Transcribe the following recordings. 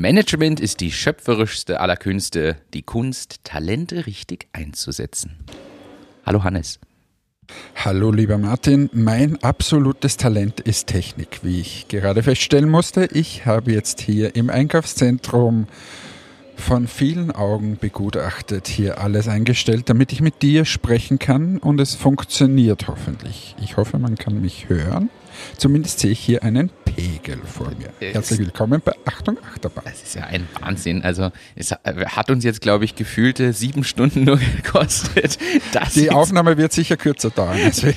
Management ist die schöpferischste aller Künste, die Kunst, Talente richtig einzusetzen. Hallo Hannes. Hallo lieber Martin, mein absolutes Talent ist Technik, wie ich gerade feststellen musste. Ich habe jetzt hier im Einkaufszentrum von vielen Augen begutachtet, hier alles eingestellt, damit ich mit dir sprechen kann und es funktioniert hoffentlich. Ich hoffe, man kann mich hören. Zumindest sehe ich hier einen Pegel vor mir. Herzlich willkommen bei Achtung Achterbahn. Das ist ja ein Wahnsinn. Also es hat uns jetzt, glaube ich, gefühlte sieben Stunden nur gekostet. Das Die Aufnahme wird sicher kürzer dauern. Also,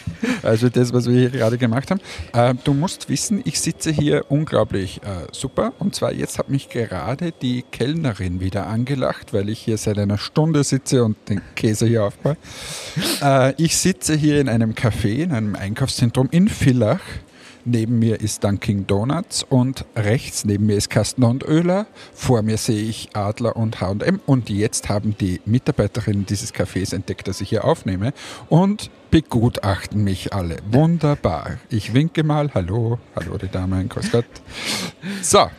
also das, was wir hier gerade gemacht haben. Äh, du musst wissen, ich sitze hier unglaublich äh, super. Und zwar jetzt hat mich gerade die Kellnerin wieder angelacht, weil ich hier seit einer Stunde sitze und den Käse hier aufbaue. Äh, ich sitze hier in einem Café, in einem Einkaufszentrum in Villach. Neben mir ist Dunkin Donuts und rechts neben mir ist Kasten und Öler. Vor mir sehe ich Adler und H&M und jetzt haben die Mitarbeiterinnen dieses Cafés entdeckt, dass ich hier aufnehme und begutachten mich alle. Wunderbar. Ich winke mal. Hallo, hallo die Dame, grüß Gott. So,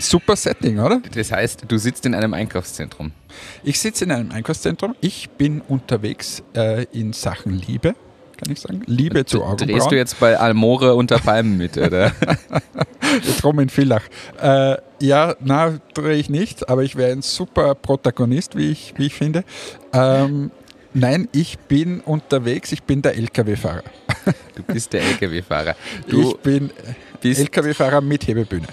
super Setting, oder? Das heißt, du sitzt in einem Einkaufszentrum. Ich sitze in einem Einkaufszentrum. Ich bin unterwegs äh, in Sachen Liebe kann ich sagen. Liebe zu Augenbrauen. Drehst du jetzt bei Almore unter Palmen mit, oder? Drum in Villach. Äh, ja, na, drehe ich nicht, aber ich wäre ein super Protagonist, wie ich, wie ich finde. Ähm, nein, ich bin unterwegs, ich bin der LKW-Fahrer. Du bist der LKW-Fahrer. Ich bin LKW-Fahrer mit Hebebühne.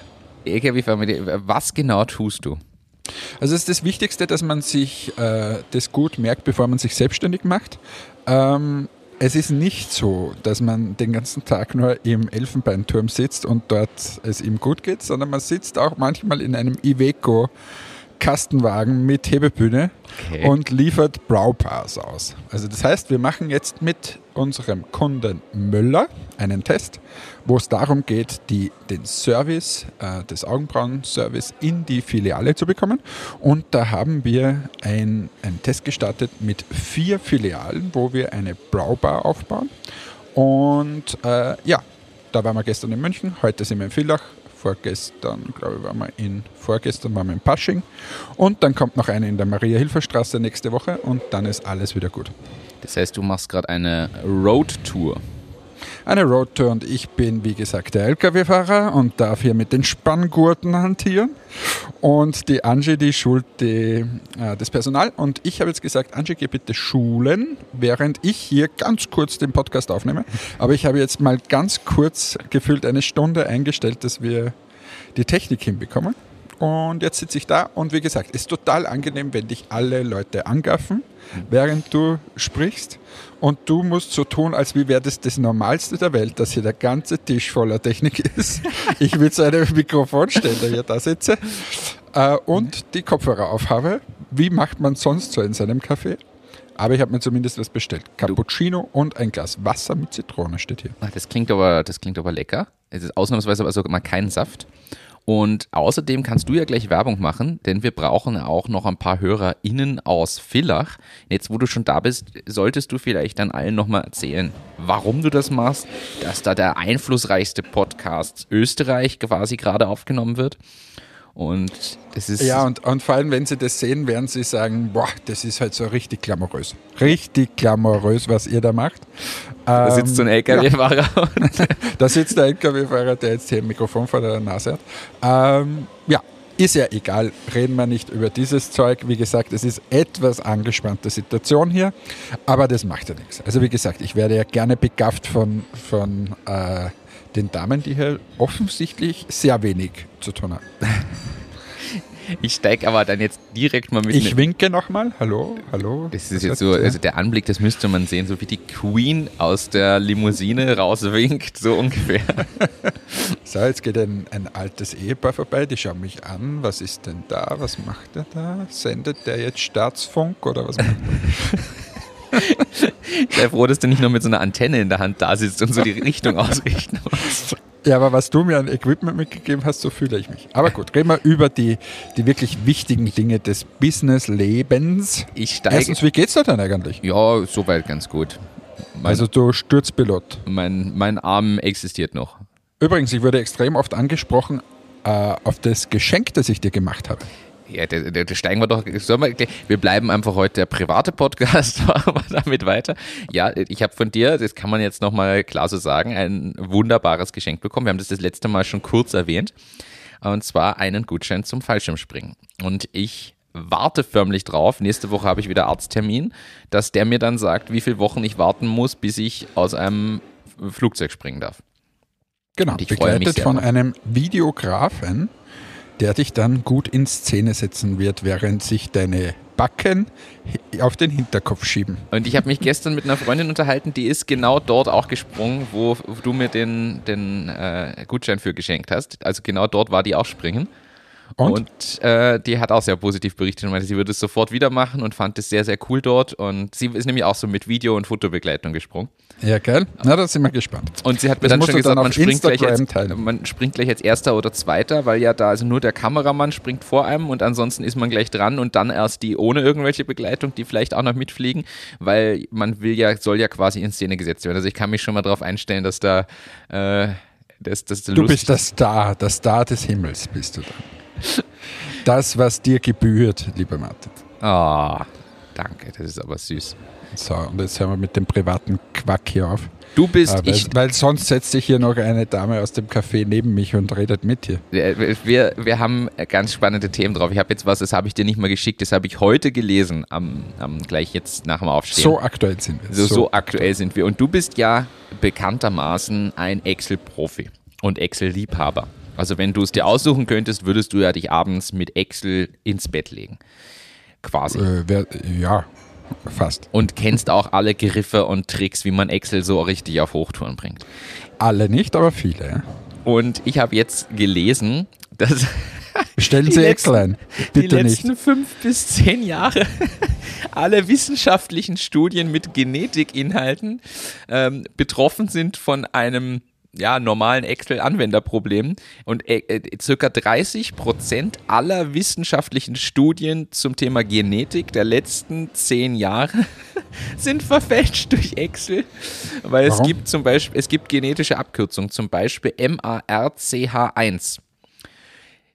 LKW-Fahrer mit Hebebühne. Was genau tust du? Also es ist das Wichtigste, dass man sich äh, das gut merkt, bevor man sich selbstständig macht. Ähm, es ist nicht so, dass man den ganzen Tag nur im Elfenbeinturm sitzt und dort es ihm gut geht, sondern man sitzt auch manchmal in einem Iveco Kastenwagen mit Hebebühne okay. und liefert Browpass aus. Also das heißt, wir machen jetzt mit unserem Kunden Müller einen Test, wo es darum geht, die, den Service, äh, des Augenbrauen-Service in die Filiale zu bekommen. Und da haben wir ein, einen Test gestartet mit vier Filialen, wo wir eine Browbar aufbauen. Und äh, ja, da waren wir gestern in München, heute sind wir in Villach, vorgestern, glaube ich, waren wir in, vorgestern waren wir in Pasching. Und dann kommt noch eine in der Maria-Hilfer-Straße nächste Woche und dann ist alles wieder gut. Das heißt, du machst gerade eine Roadtour. Eine Roadtour und ich bin, wie gesagt, der LKW-Fahrer und darf hier mit den Spanngurten hantieren. Und die Angie, die schult die, äh, das Personal. Und ich habe jetzt gesagt, Angie, geh bitte schulen, während ich hier ganz kurz den Podcast aufnehme. Aber ich habe jetzt mal ganz kurz gefühlt eine Stunde eingestellt, dass wir die Technik hinbekommen. Und jetzt sitze ich da und wie gesagt, ist total angenehm, wenn dich alle Leute angaffen, während du sprichst. Und du musst so tun, als wäre das das Normalste der Welt, dass hier der ganze Tisch voller Technik ist. Ich will so einen Mikrofonständer hier da sitze äh, und die Kopfhörer aufhabe. Wie macht man sonst so in seinem Café? Aber ich habe mir zumindest was bestellt. Cappuccino und ein Glas Wasser mit Zitrone steht hier. Das klingt aber, das klingt aber lecker. Es ist ausnahmsweise also mal kein Saft. Und außerdem kannst du ja gleich Werbung machen, denn wir brauchen auch noch ein paar HörerInnen aus Villach. Jetzt, wo du schon da bist, solltest du vielleicht dann allen nochmal erzählen, warum du das machst, dass da der einflussreichste Podcast Österreich quasi gerade aufgenommen wird. Und das ist. Ja, und, und vor allem, wenn Sie das sehen, werden Sie sagen: Boah, das ist halt so richtig glamourös. Richtig glamourös, was ihr da macht. Da sitzt so ein LKW-Fahrer. Ja. da sitzt der LKW-Fahrer, der jetzt hier ein Mikrofon vor der Nase hat. Ähm, ja, ist ja egal, reden wir nicht über dieses Zeug. Wie gesagt, es ist etwas angespannte Situation hier, aber das macht ja nichts. Also wie gesagt, ich werde ja gerne begafft von, von äh, den Damen, die hier offensichtlich sehr wenig zu tun haben. Ich steige aber dann jetzt direkt mal mit. Ich winke nochmal. Hallo, hallo. Das ist jetzt so, also der Anblick, das müsste man sehen, so wie die Queen aus der Limousine rauswinkt, so ungefähr. So, jetzt geht ein, ein altes Ehepaar vorbei, die schauen mich an. Was ist denn da? Was macht er da? Sendet der jetzt Staatsfunk oder was macht er? Sei froh, dass du nicht nur mit so einer Antenne in der Hand da sitzt und so die Richtung ausrichten musst. Ja, aber was du mir an Equipment mitgegeben hast, so fühle ich mich. Aber gut, reden wir über die, die wirklich wichtigen Dinge des Business-Lebens. Ich steige. Erstens, wie geht's dir denn eigentlich? Ja, soweit ganz gut. Mein, also du Sturzpilot. Mein, mein Arm existiert noch. Übrigens, ich wurde extrem oft angesprochen, äh, auf das Geschenk, das ich dir gemacht habe. Ja, da, steigen wir doch. Wir, wir, bleiben einfach heute der private Podcast, machen wir damit weiter. Ja, ich habe von dir, das kann man jetzt nochmal klar so sagen, ein wunderbares Geschenk bekommen. Wir haben das das letzte Mal schon kurz erwähnt. Und zwar einen Gutschein zum Fallschirmspringen. Und ich warte förmlich drauf. Nächste Woche habe ich wieder Arzttermin, dass der mir dann sagt, wie viele Wochen ich warten muss, bis ich aus einem Flugzeug springen darf. Genau, begleitet von einem Videografen, der dich dann gut in Szene setzen wird, während sich deine Backen auf den Hinterkopf schieben. Und ich habe mich gestern mit einer Freundin unterhalten, die ist genau dort auch gesprungen, wo du mir den, den äh, Gutschein für geschenkt hast. Also genau dort war die auch springen. Und, und äh, die hat auch sehr positiv berichtet und meinte, sie würde es sofort wieder machen und fand es sehr, sehr cool dort. Und sie ist nämlich auch so mit Video- und Fotobegleitung gesprungen. Ja, geil. Na, da sind wir gespannt. Und sie hat mir das dann schon gesagt, dann man, springt gleich als, man springt gleich als Erster oder Zweiter, weil ja da also nur der Kameramann springt vor einem und ansonsten ist man gleich dran und dann erst die ohne irgendwelche Begleitung, die vielleicht auch noch mitfliegen, weil man will ja, soll ja quasi in Szene gesetzt werden. Also ich kann mich schon mal darauf einstellen, dass da äh, das, das Du bist der Star, der Star des Himmels bist du da. Das, was dir gebührt, lieber Martin. Ah, oh, danke, das ist aber süß. So, und jetzt hören wir mit dem privaten Quack hier auf. Du bist äh, weil, ich. Weil sonst setzt sich hier noch eine Dame aus dem Café neben mich und redet mit dir. Wir, wir haben ganz spannende Themen drauf. Ich habe jetzt was, das habe ich dir nicht mal geschickt, das habe ich heute gelesen, am, am, gleich jetzt nach dem Aufstehen. So aktuell sind wir. So, so, so aktuell sind wir. Und du bist ja bekanntermaßen ein Excel-Profi und Excel-Liebhaber. Also wenn du es dir aussuchen könntest, würdest du ja dich abends mit Excel ins Bett legen. Quasi. Äh, wer, ja, Fast. Und kennst auch alle Griffe und Tricks, wie man Excel so richtig auf Hochtouren bringt. Alle nicht, aber viele. Und ich habe jetzt gelesen, dass. Stellen Sie Excel ein. Bitte die letzten nicht. fünf bis zehn Jahre alle wissenschaftlichen Studien mit Genetikinhalten ähm, betroffen sind von einem ja, normalen Excel-Anwenderproblemen. Und äh, äh circa 30 Prozent aller wissenschaftlichen Studien zum Thema Genetik der letzten zehn Jahre sind verfälscht durch Excel. Weil Warum? es gibt zum Beispiel, es gibt genetische Abkürzungen, zum Beispiel MARCH1.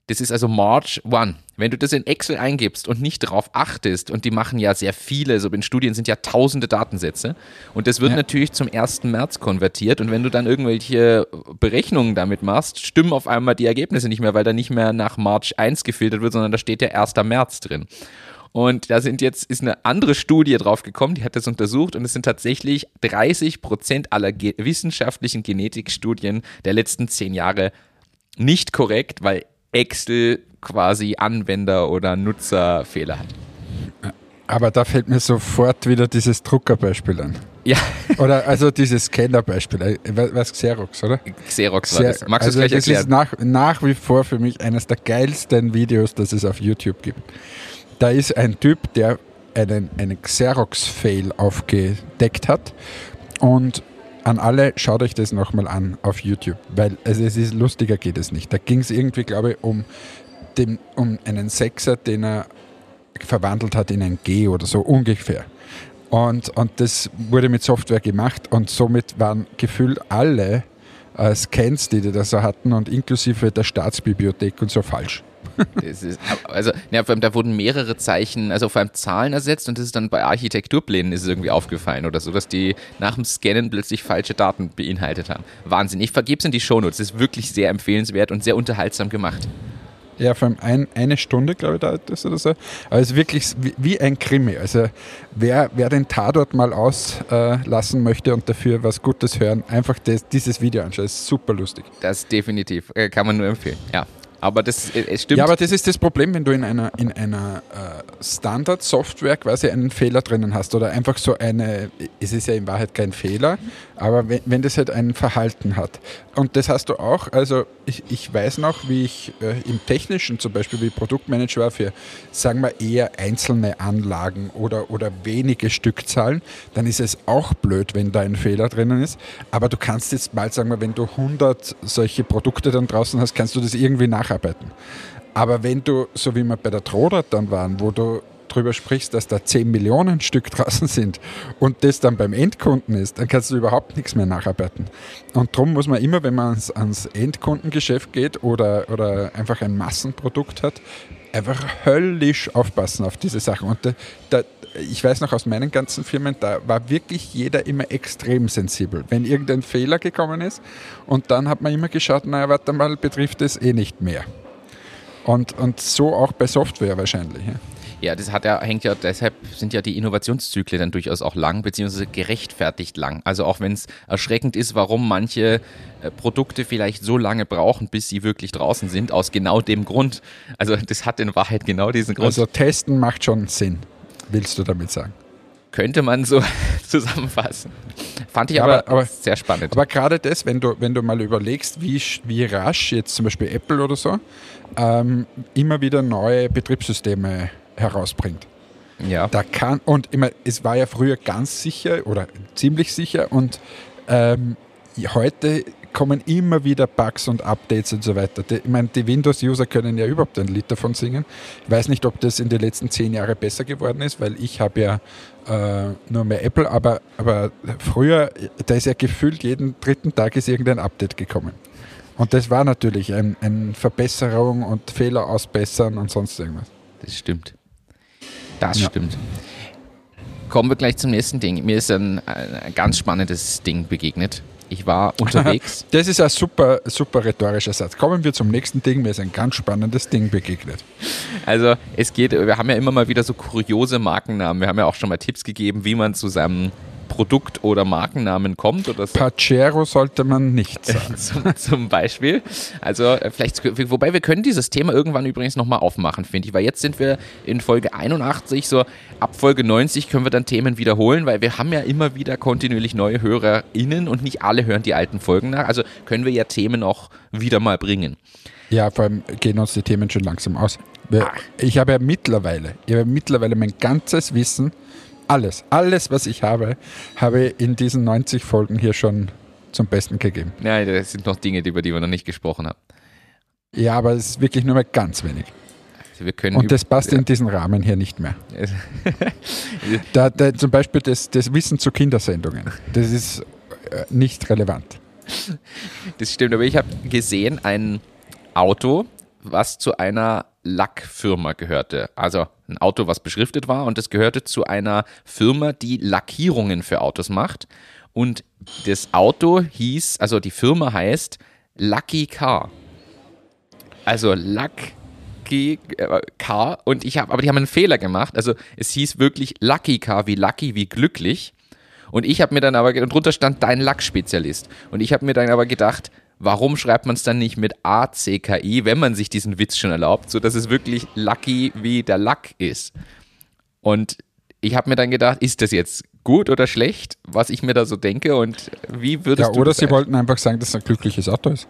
Das ist also March 1. Wenn du das in Excel eingibst und nicht darauf achtest, und die machen ja sehr viele, so in Studien sind ja tausende Datensätze, und das wird ja. natürlich zum 1. März konvertiert, und wenn du dann irgendwelche Berechnungen damit machst, stimmen auf einmal die Ergebnisse nicht mehr, weil da nicht mehr nach March 1 gefiltert wird, sondern da steht ja 1. März drin. Und da sind jetzt, ist eine andere Studie drauf gekommen, die hat das untersucht und es sind tatsächlich 30 Prozent aller ge wissenschaftlichen Genetikstudien der letzten zehn Jahre nicht korrekt, weil Excel quasi Anwender- oder Nutzerfehler hat. Aber da fällt mir sofort wieder dieses Druckerbeispiel an. Ja. Oder also dieses Scannerbeispiel. Was Xerox, oder? Xerox war das. Magst also du es gleich erklären? Das ist nach, nach wie vor für mich eines der geilsten Videos, das es auf YouTube gibt. Da ist ein Typ, der einen, einen Xerox-Fail aufgedeckt hat und an alle, schaut euch das nochmal an auf YouTube, weil also es ist lustiger geht es nicht. Da ging es irgendwie, glaube ich, um, den, um einen Sechser, den er verwandelt hat in ein G oder so ungefähr. Und, und das wurde mit Software gemacht und somit waren gefühlt alle äh, Scans, die die da so hatten und inklusive der Staatsbibliothek und so falsch. Ist, also, ja, vor allem, da wurden mehrere Zeichen, also vor allem Zahlen ersetzt und das ist dann bei Architekturplänen ist es irgendwie aufgefallen oder so, dass die nach dem Scannen plötzlich falsche Daten beinhaltet haben. Wahnsinn. Ich vergebe es in die Shownotes. Das ist wirklich sehr empfehlenswert und sehr unterhaltsam gemacht. Ja, vor allem ein, eine Stunde, glaube ich, dauert das oder so. Aber es ist wirklich wie, ein Krimi. Also wer, wer den Tatort mal auslassen äh, möchte und dafür was Gutes hören, einfach das, dieses Video anschauen. Das ist super lustig. Das definitiv. Äh, kann man nur empfehlen. Ja. Aber das äh, es stimmt. Ja, aber das ist das Problem, wenn du in einer, in einer äh, Standard-Software quasi einen Fehler drinnen hast oder einfach so eine, es ist ja in Wahrheit kein Fehler, aber wenn, wenn das halt ein Verhalten hat. Und das hast du auch, also ich, ich weiß noch, wie ich äh, im Technischen zum Beispiel wie Produktmanager war für, sagen wir, eher einzelne Anlagen oder, oder wenige Stückzahlen, dann ist es auch blöd, wenn da ein Fehler drinnen ist. Aber du kannst jetzt mal, sagen wir, wenn du 100 solche Produkte dann draußen hast, kannst du das irgendwie nacharbeiten. Aber wenn du, so wie wir bei der Trodat dann waren, wo du drüber sprichst, dass da 10 Millionen Stück draußen sind und das dann beim Endkunden ist, dann kannst du überhaupt nichts mehr nacharbeiten. Und darum muss man immer, wenn man ans, ans Endkundengeschäft geht oder, oder einfach ein Massenprodukt hat, einfach höllisch aufpassen auf diese Sachen. Und da, da, ich weiß noch aus meinen ganzen Firmen, da war wirklich jeder immer extrem sensibel. Wenn irgendein Fehler gekommen ist und dann hat man immer geschaut, naja, warte mal, betrifft es eh nicht mehr. Und, und so auch bei Software wahrscheinlich. Ja. Ja, das hat ja, hängt ja, deshalb sind ja die Innovationszyklen dann durchaus auch lang, beziehungsweise gerechtfertigt lang. Also auch wenn es erschreckend ist, warum manche äh, Produkte vielleicht so lange brauchen, bis sie wirklich draußen sind, aus genau dem Grund. Also das hat in Wahrheit genau diesen Grund. Also testen macht schon Sinn, willst du damit sagen? Könnte man so zusammenfassen. Fand ich aber, aber, aber sehr spannend. Aber gerade das, wenn du, wenn du mal überlegst, wie, wie rasch jetzt zum Beispiel Apple oder so ähm, immer wieder neue Betriebssysteme herausbringt. Ja. Da kann, und immer, es war ja früher ganz sicher oder ziemlich sicher und ähm, heute kommen immer wieder Bugs und Updates und so weiter. Die, ich meine, die Windows-User können ja überhaupt ein Lied davon singen. Ich weiß nicht, ob das in den letzten zehn Jahren besser geworden ist, weil ich habe ja äh, nur mehr Apple, aber, aber früher, da ist ja gefühlt jeden dritten Tag ist irgendein Update gekommen. Und das war natürlich eine ein Verbesserung und Fehler ausbessern und sonst irgendwas. Das stimmt. Das ja. stimmt. Kommen wir gleich zum nächsten Ding. Mir ist ein, ein ganz spannendes Ding begegnet. Ich war unterwegs. Das ist ein super, super rhetorischer Satz. Kommen wir zum nächsten Ding. Mir ist ein ganz spannendes Ding begegnet. Also es geht, wir haben ja immer mal wieder so kuriose Markennamen. Wir haben ja auch schon mal Tipps gegeben, wie man zusammen Produkt- oder Markennamen kommt oder so. Pacero sollte man nicht sagen. zum, zum, Beispiel. Also äh, vielleicht, wobei wir können dieses Thema irgendwann übrigens nochmal aufmachen, finde ich, weil jetzt sind wir in Folge 81, so ab Folge 90 können wir dann Themen wiederholen, weil wir haben ja immer wieder kontinuierlich neue HörerInnen und nicht alle hören die alten Folgen nach. Also können wir ja Themen auch wieder mal bringen. Ja, vor allem gehen uns die Themen schon langsam aus. Ich habe ja mittlerweile, ich habe mittlerweile mein ganzes Wissen alles, alles, was ich habe, habe ich in diesen 90 Folgen hier schon zum Besten gegeben. Ja, das sind noch Dinge, über die wir noch nicht gesprochen haben. Ja, aber es ist wirklich nur mal ganz wenig. Also Und das passt ja. in diesen Rahmen hier nicht mehr. da, da, zum Beispiel das, das Wissen zu Kindersendungen, das ist äh, nicht relevant. Das stimmt, aber ich habe gesehen, ein Auto, was zu einer Lackfirma gehörte. Also ein Auto, was beschriftet war und es gehörte zu einer Firma, die Lackierungen für Autos macht. Und das Auto hieß, also die Firma heißt Lucky Car. Also Lucky äh, Car und ich habe, aber die haben einen Fehler gemacht. Also es hieß wirklich Lucky Car wie Lucky wie glücklich. Und ich habe mir dann aber, und drunter stand dein Lackspezialist. Und ich habe mir dann aber gedacht, warum schreibt man es dann nicht mit A-C-K-I, wenn man sich diesen Witz schon erlaubt, sodass es wirklich Lucky wie der Lack ist. Und ich habe mir dann gedacht, ist das jetzt gut oder schlecht, was ich mir da so denke und wie würdest ja, du Oder sie wollten einfach sagen, dass es ein glückliches Auto ist.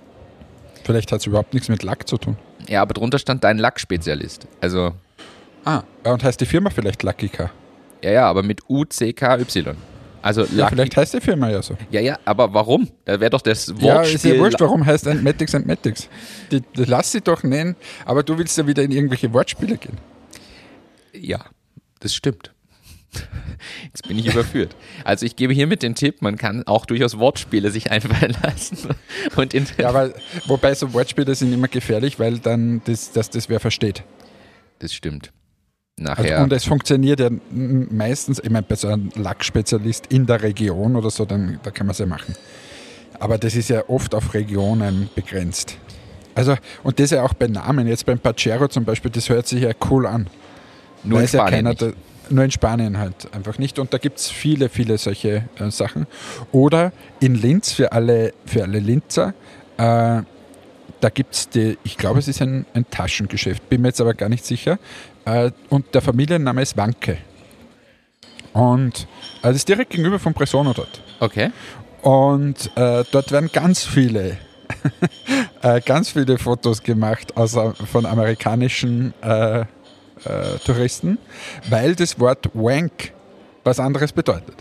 Vielleicht hat es überhaupt nichts mit Lack zu tun. Ja, aber drunter stand dein Lackspezialist. Also. Ah, und heißt die Firma vielleicht Lucky Car? Ja, ja, aber mit U-C-K-Y. Also ja, vielleicht heißt die Firma ja so. Ja, ja, aber warum? Da wäre doch das Wortspiel. Ja, ist ja wurscht, warum heißt Antmatics Antmatics? Die, die lass sie doch nennen, aber du willst ja wieder in irgendwelche Wortspiele gehen. Ja, das stimmt. Jetzt bin ich überführt. Also ich gebe hiermit den Tipp, man kann auch durchaus Wortspiele sich einfallen lassen. Und ja, aber wobei so Wortspiele sind immer gefährlich, weil dann das, das, das wer versteht. Das stimmt. Nachher. Also, und es funktioniert ja meistens, ich meine, bei so einem Lackspezialist in der Region oder so, dann, da kann man es ja machen. Aber das ist ja oft auf Regionen begrenzt. Also, und das ja auch bei Namen. Jetzt beim Pacero zum Beispiel, das hört sich ja cool an. Nur in Spanien. Ja da, nur in Spanien halt einfach nicht. Und da gibt es viele, viele solche äh, Sachen. Oder in Linz für alle, für alle Linzer. Äh, da gibt es die, ich glaube, es ist ein, ein, Taschengeschäft, bin mir jetzt aber gar nicht sicher. Äh, und der Familienname ist Wanke. Und äh, das ist direkt gegenüber von Presono dort. Okay. Und äh, dort werden ganz viele, äh, ganz viele Fotos gemacht aus, von amerikanischen äh, äh, Touristen, weil das Wort Wank was anderes bedeutet.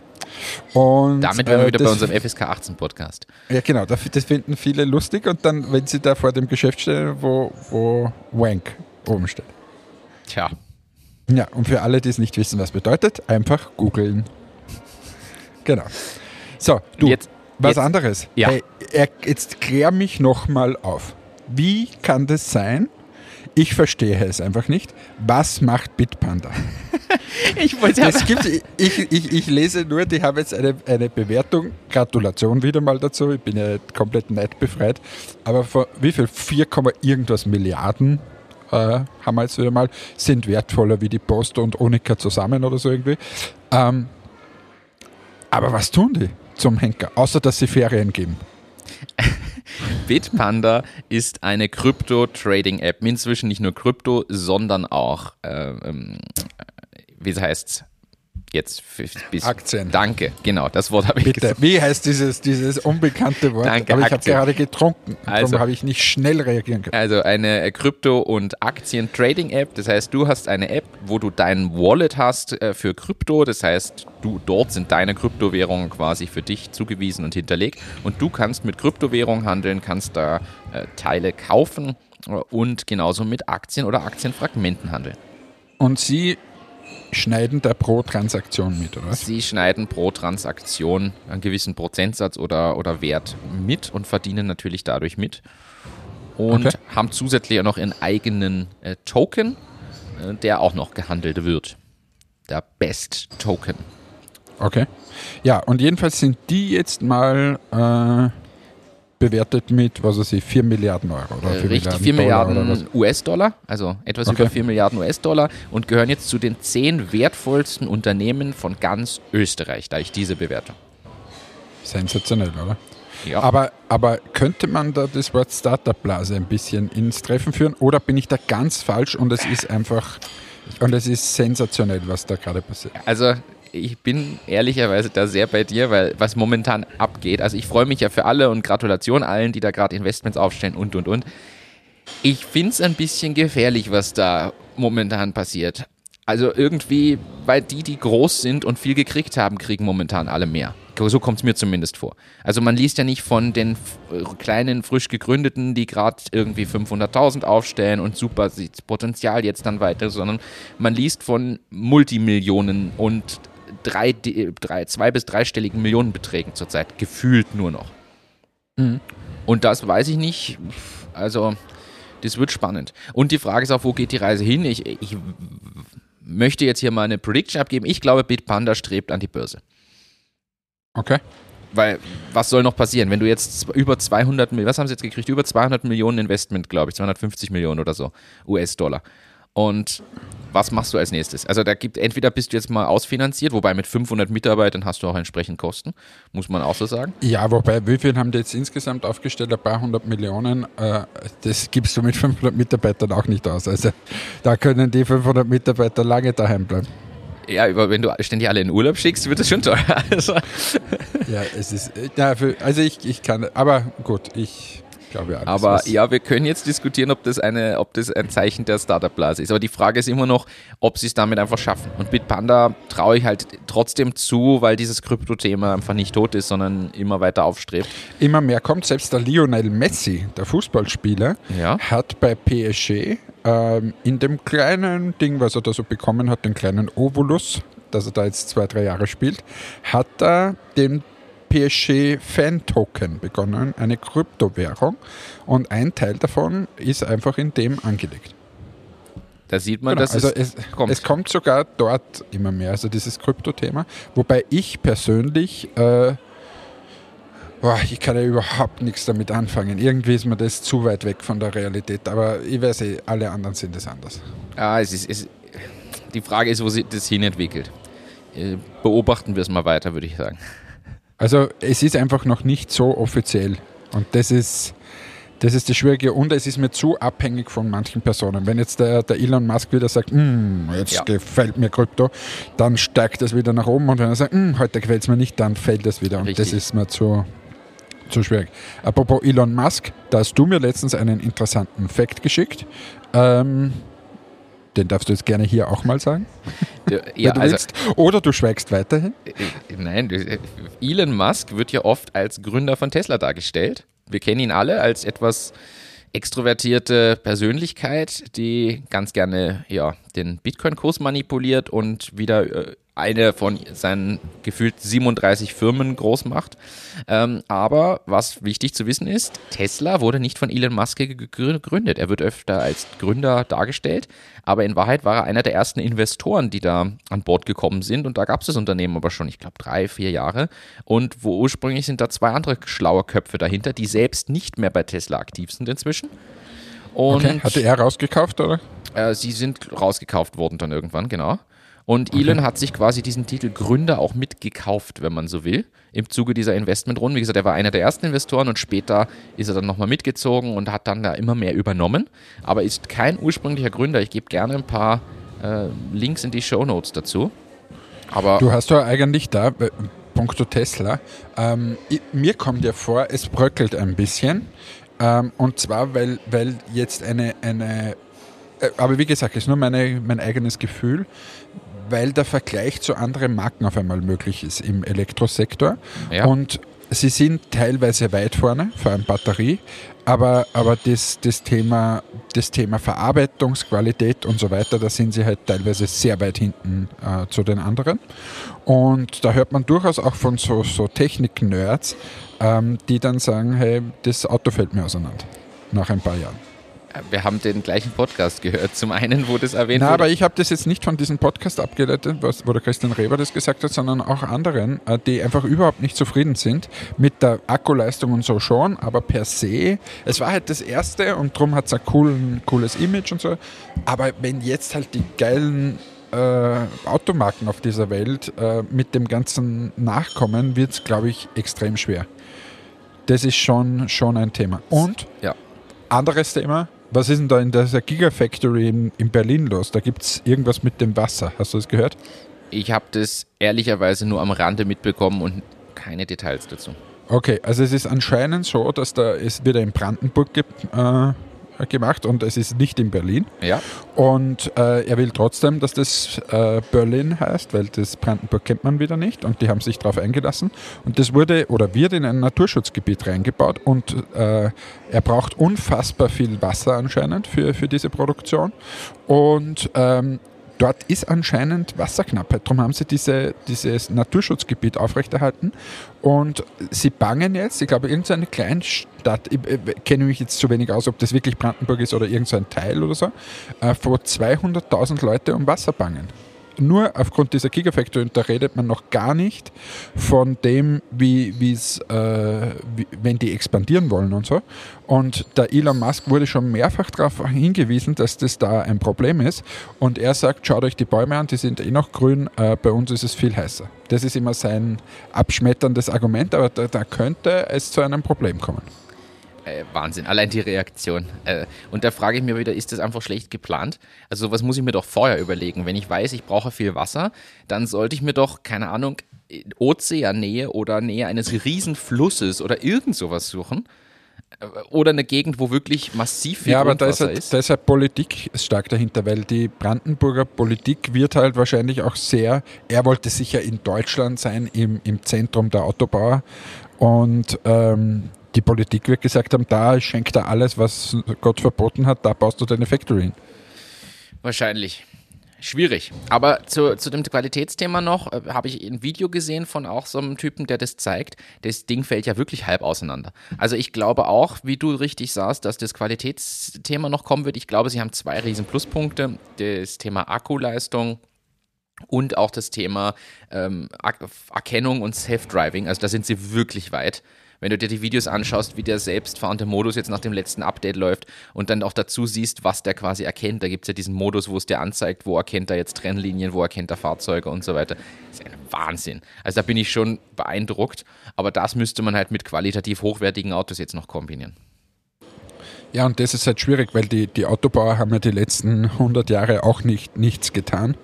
Und, Damit wären wir wieder bei unserem FSK 18 Podcast. Ja, genau. Das finden viele lustig und dann, wenn sie da vor dem Geschäft stehen, wo, wo Wank oben steht. Tja. Ja, und für alle, die es nicht wissen, was bedeutet, einfach googeln. Genau. So, du, Jetzt- was jetzt- anderes. Ja. Hey, er, jetzt klär mich nochmal auf. Wie kann das sein? Ich verstehe es einfach nicht. Was macht Bitpanda? Ich wollte Es gibt, ich, ich, ich lese nur, die haben jetzt eine, eine Bewertung. Gratulation wieder mal dazu. Ich bin ja komplett neidbefreit. Aber vor wie viel? 4, Komma irgendwas Milliarden äh, haben wir jetzt wieder mal, sind wertvoller wie die Post und Unica zusammen oder so irgendwie. Ähm, aber was tun die zum Henker? Außer, dass sie Ferien geben. Bitpanda ist eine Krypto-Trading-App. Inzwischen nicht nur Krypto, sondern auch, äh, ähm, wie heißt es jetzt? bis- Aktien. Danke, genau, das Wort habe ich Bitte, gesagt. wie heißt dieses, dieses unbekannte Wort? Danke, aber ich habe gerade getrunken. Also- Darum habe ich nicht schnell reagieren können. Also eine äh, Krypto- und Aktien-Trading-App. Das heißt, du hast eine App, wo du dein Wallet hast äh, für Krypto. Das heißt, du dort sind deine Kryptowährungen quasi für dich zugewiesen und hinterlegt. Und du kannst mit Kryptowährungen handeln, kannst da äh, Teile kaufen äh, und genauso mit Aktien oder Aktienfragmenten handeln. Und sie schneiden da pro Transaktion mit, oder? Sie schneiden pro Transaktion einen gewissen Prozentsatz oder, oder Wert mit und verdienen natürlich dadurch mit. Und Okay. haben zusätzlich auch noch ihren eigenen äh, Token, äh, der auch noch gehandelt wird. Der Best Token. Okay. Ja, und jedenfalls sind die jetzt mal äh, bewertet mit, was weiß ich, 4 Milliarden Euro. Oder Äh, Richtig, 4 Dollar oder Milliarden US-Dollar, also etwas Okay. über 4 Milliarden US-Dollar und gehören jetzt zu den 10 wertvollsten Unternehmen von ganz Österreich, da ich diese Bewertung. Sensationell, oder? Ja. Aber, aber könnte man da das Wort Startup-Blase ein bisschen ins Treffen führen oder bin ich da ganz falsch und es ist einfach und es ist sensationell, was da gerade passiert? Also ich bin ehrlicherweise da sehr bei dir, weil was momentan abgeht, also ich freue mich ja für alle und Gratulation allen, die da gerade Investments aufstellen und und und. Ich finde es ein bisschen gefährlich, was da momentan passiert. Also irgendwie, weil die, die groß sind und viel gekriegt haben, kriegen momentan alle mehr. So kommt es mir zumindest vor. Also man liest ja nicht von den äh, kleinen, frisch gegründeten, die gerade irgendwie 500.000 aufstellen und super sieht Potenzial jetzt dann weiter, sondern man liest von Multimillionen und drei, drei, zwei bis dreistelligen Millionenbeträgen zurzeit, gefühlt nur noch. Und das weiß ich nicht. Also, das wird spannend. Und die Frage ist auch, wo geht die Reise hin? Ich, ich möchte jetzt hier mal eine Prediction abgeben. Ich glaube, Bitpanda strebt an die Börse. Okay. Weil, was soll noch passieren, wenn du jetzt über 200 Millionen, was haben sie jetzt gekriegt? Über 200 Millionen Investment, glaube ich, 250 Millionen oder so, US-Dollar. Und was machst du als nächstes? Also da gibt, entweder bist du jetzt mal ausfinanziert, wobei mit 500 Mitarbeitern hast du auch entsprechend Kosten, muss man auch so sagen. Ja, wobei, wie viel haben die jetzt insgesamt aufgestellt? Ein paar hundert Millionen. Äh, das gibst du mit 500 Mitarbeitern auch nicht aus. Also da können die 500 Mitarbeiter lange daheim bleiben. Ja, aber wenn du ständig alle in Urlaub schickst, wird es schon teuer. Also, Ja, es ist, äh, ja, für, also ich, ich kann, aber gut, ich glaube alles. aber ja, wir können jetzt diskutieren, ob das, eine, ob das ein Zeichen der Startup-Blase ist. Aber die Frage ist immer noch, ob sie es damit einfach schaffen. Und Bitpanda traue ich halt trotzdem zu, weil dieses Krypto-Thema einfach nicht tot ist, sondern immer weiter aufstrebt. Immer mehr kommt. Selbst der Lionel Messi, der Fußballspieler, Ja. hat bei PSG ähm, in dem kleinen Ding, was er da so bekommen hat, den kleinen Ovolus, dass er da jetzt zwei, drei Jahre spielt, hat er den PSG Fan Token begonnen, eine Kryptowährung. Und ein Teil davon ist einfach in dem angelegt. Da sieht man, Genau, dass also es, es, kommt. es kommt sogar dort immer mehr, also dieses Krypto-Thema. Wobei ich persönlich, äh, boah, ich kann ja überhaupt nichts damit anfangen. Irgendwie ist mir das zu weit weg von der Realität. Aber ich weiß eh, alle anderen sind es anders. Ja, es ist, es, die Frage ist, wo sich das hin entwickelt. Äh, Beobachten wir es mal weiter, würde ich sagen. Also es ist einfach noch nicht so offiziell. Und das ist, das ist das Schwierige. Und es ist mir zu abhängig von manchen Personen. Wenn jetzt der, der Elon Musk wieder sagt, "Mm, jetzt Ja. gefällt mir Krypto, dann steigt das wieder nach oben. Und wenn er sagt, "Mm, heute gefällt es mir nicht, dann fällt das wieder. Und Richtig. das ist mir zu, zu schwierig. Apropos Elon Musk, da hast du mir letztens einen interessanten Fact geschickt. Ähm, den darfst du jetzt gerne hier auch mal sagen, Ja, du also. Oder du schweigst weiterhin. äh, nein, äh, Elon Musk wird ja oft als Gründer von Tesla dargestellt. Wir kennen ihn alle als etwas extrovertierte Persönlichkeit, die ganz gerne ja, den Bitcoin-Kurs manipuliert und wieder äh, eine von seinen gefühlt 37 Firmen groß macht. Ähm, aber was wichtig zu wissen ist, Tesla wurde nicht von Elon Musk gegründet. Er wird öfter als Gründer dargestellt, aber in Wahrheit war er einer der ersten Investoren, die da an Bord gekommen sind. Und da gab es das Unternehmen aber schon, ich glaube, drei, vier Jahre. Und wo ursprünglich sind da zwei andere schlaue Köpfe dahinter, die selbst nicht mehr bei Tesla aktiv sind inzwischen. Und okay. Hatte er rausgekauft, oder? Äh, sie sind rausgekauft worden dann irgendwann, genau. Und okay. Elon hat sich quasi diesen Titel Gründer auch mitgekauft, wenn man so will, im Zuge dieser Investmentrunde. Wie gesagt, er war einer der ersten Investoren und später ist er dann nochmal mitgezogen und hat dann da immer mehr übernommen, aber ist kein ursprünglicher Gründer. Ich gebe gerne ein paar äh, Links in die Show Notes dazu. Aber du hast ja eigentlich da, äh, Punkto Tesla, ähm, mir kommt ja vor, es bröckelt ein bisschen. Ähm, und zwar, weil, weil jetzt eine, eine äh, aber wie gesagt, ist nur meine, mein eigenes Gefühl weil der Vergleich zu anderen Marken auf einmal möglich ist im Elektrosektor. Ja. Und sie sind teilweise weit vorne, vor allem Batterie, aber, aber das, das, Thema, das Thema Verarbeitungsqualität und so weiter, da sind sie halt teilweise sehr weit hinten äh, zu den anderen. Und da hört man durchaus auch von so, so Technik-Nerds, ähm, die dann sagen, hey, das Auto fällt mir auseinander nach ein paar Jahren wir haben den gleichen Podcast gehört. Zum einen, wo das erwähnt Na, wurde. aber ich habe das jetzt nicht von diesem Podcast abgeleitet, was, wo der Christian Reber das gesagt hat, sondern auch anderen, äh, die einfach überhaupt nicht zufrieden sind mit der Akkuleistung und so schon, aber per se, es war halt das erste und darum hat es ein coolen, cooles Image und so. Aber wenn jetzt halt die geilen äh, Automarken auf dieser Welt äh, mit dem Ganzen nachkommen, wird es, glaube ich, extrem schwer. Das ist schon, schon ein Thema. Und ja. anderes Thema, was ist denn da in dieser Gigafactory in, in Berlin los? Da gibt es irgendwas mit dem Wasser. Hast du das gehört? Ich habe das ehrlicherweise nur am Rande mitbekommen und keine Details dazu. Okay, also es ist anscheinend so, dass da es wieder in Brandenburg gibt, äh, gemacht und es ist nicht in Berlin. Ja. Und äh, er will trotzdem, dass das äh, Berlin heißt, weil das Brandenburg kennt man wieder nicht und die haben sich darauf eingelassen. Und das wurde oder wird in ein Naturschutzgebiet reingebaut und äh, er braucht unfassbar viel Wasser anscheinend für, für diese Produktion. Und ähm, dort ist anscheinend Wasserknappheit. Darum haben sie diese, dieses Naturschutzgebiet aufrechterhalten. Und sie bangen jetzt, ich glaube, irgendeine Kleinstadt, ich, ich kenne mich jetzt zu wenig aus, ob das wirklich Brandenburg ist oder irgendein Teil oder so, äh, wo 200.000 Leute um Wasser bangen nur aufgrund dieser Gigafactory, und da redet man noch gar nicht von dem, wie äh, wenn die expandieren wollen und so. Und der Elon Musk wurde schon mehrfach darauf hingewiesen, dass das da ein Problem ist. Und er sagt, schaut euch die Bäume an, die sind eh noch grün, äh, bei uns ist es viel heißer. Das ist immer sein abschmetterndes Argument, aber da, da könnte es zu einem Problem kommen äh, Wahnsinn, allein die Reaktion. Äh, und da frage ich mich wieder, ist das einfach schlecht geplant? Also was muss ich mir doch vorher überlegen? Wenn ich weiß, ich brauche viel Wasser, dann sollte ich mir doch, keine Ahnung, Ozeannähe oder Nähe eines Riesenflusses oder irgend sowas suchen. Äh, oder eine Gegend, wo wirklich massiv viel ja, aber da ist, halt, ist. da ist halt Politik stark dahinter, weil die Brandenburger Politik wird halt wahrscheinlich auch sehr, er wollte sicher in Deutschland sein, im, im Zentrum der Autobauer und ähm, die Politik wird gesagt haben, da schenkt er alles, was Gott verboten hat, da baust du deine Factory hin. Wahrscheinlich. Schwierig. Aber zu, zu dem Qualitätsthema noch, äh, habe ich ein Video gesehen von auch so einem Typen, der das zeigt. Das Ding fällt ja wirklich halb auseinander. Also ich glaube auch, wie du richtig sagst, dass das Qualitätsthema noch kommen wird. Ich glaube, sie haben zwei riesen Pluspunkte. Das Thema Akkuleistung und auch das Thema ähm, Erkennung und Self-Driving. Also da sind sie wirklich weit wenn du dir die Videos anschaust, wie der selbstfahrende Modus jetzt nach dem letzten Update läuft und dann auch dazu siehst, was der quasi erkennt. Da gibt es ja diesen Modus, wo es dir anzeigt, wo erkennt er jetzt Trennlinien, wo erkennt er Fahrzeuge und so weiter. Das ist ein Wahnsinn. Also da bin ich schon beeindruckt, aber das müsste man halt mit qualitativ hochwertigen Autos jetzt noch kombinieren. Ja, und das ist halt schwierig, weil die, die Autobauer haben ja die letzten 100 Jahre auch nicht, nichts getan.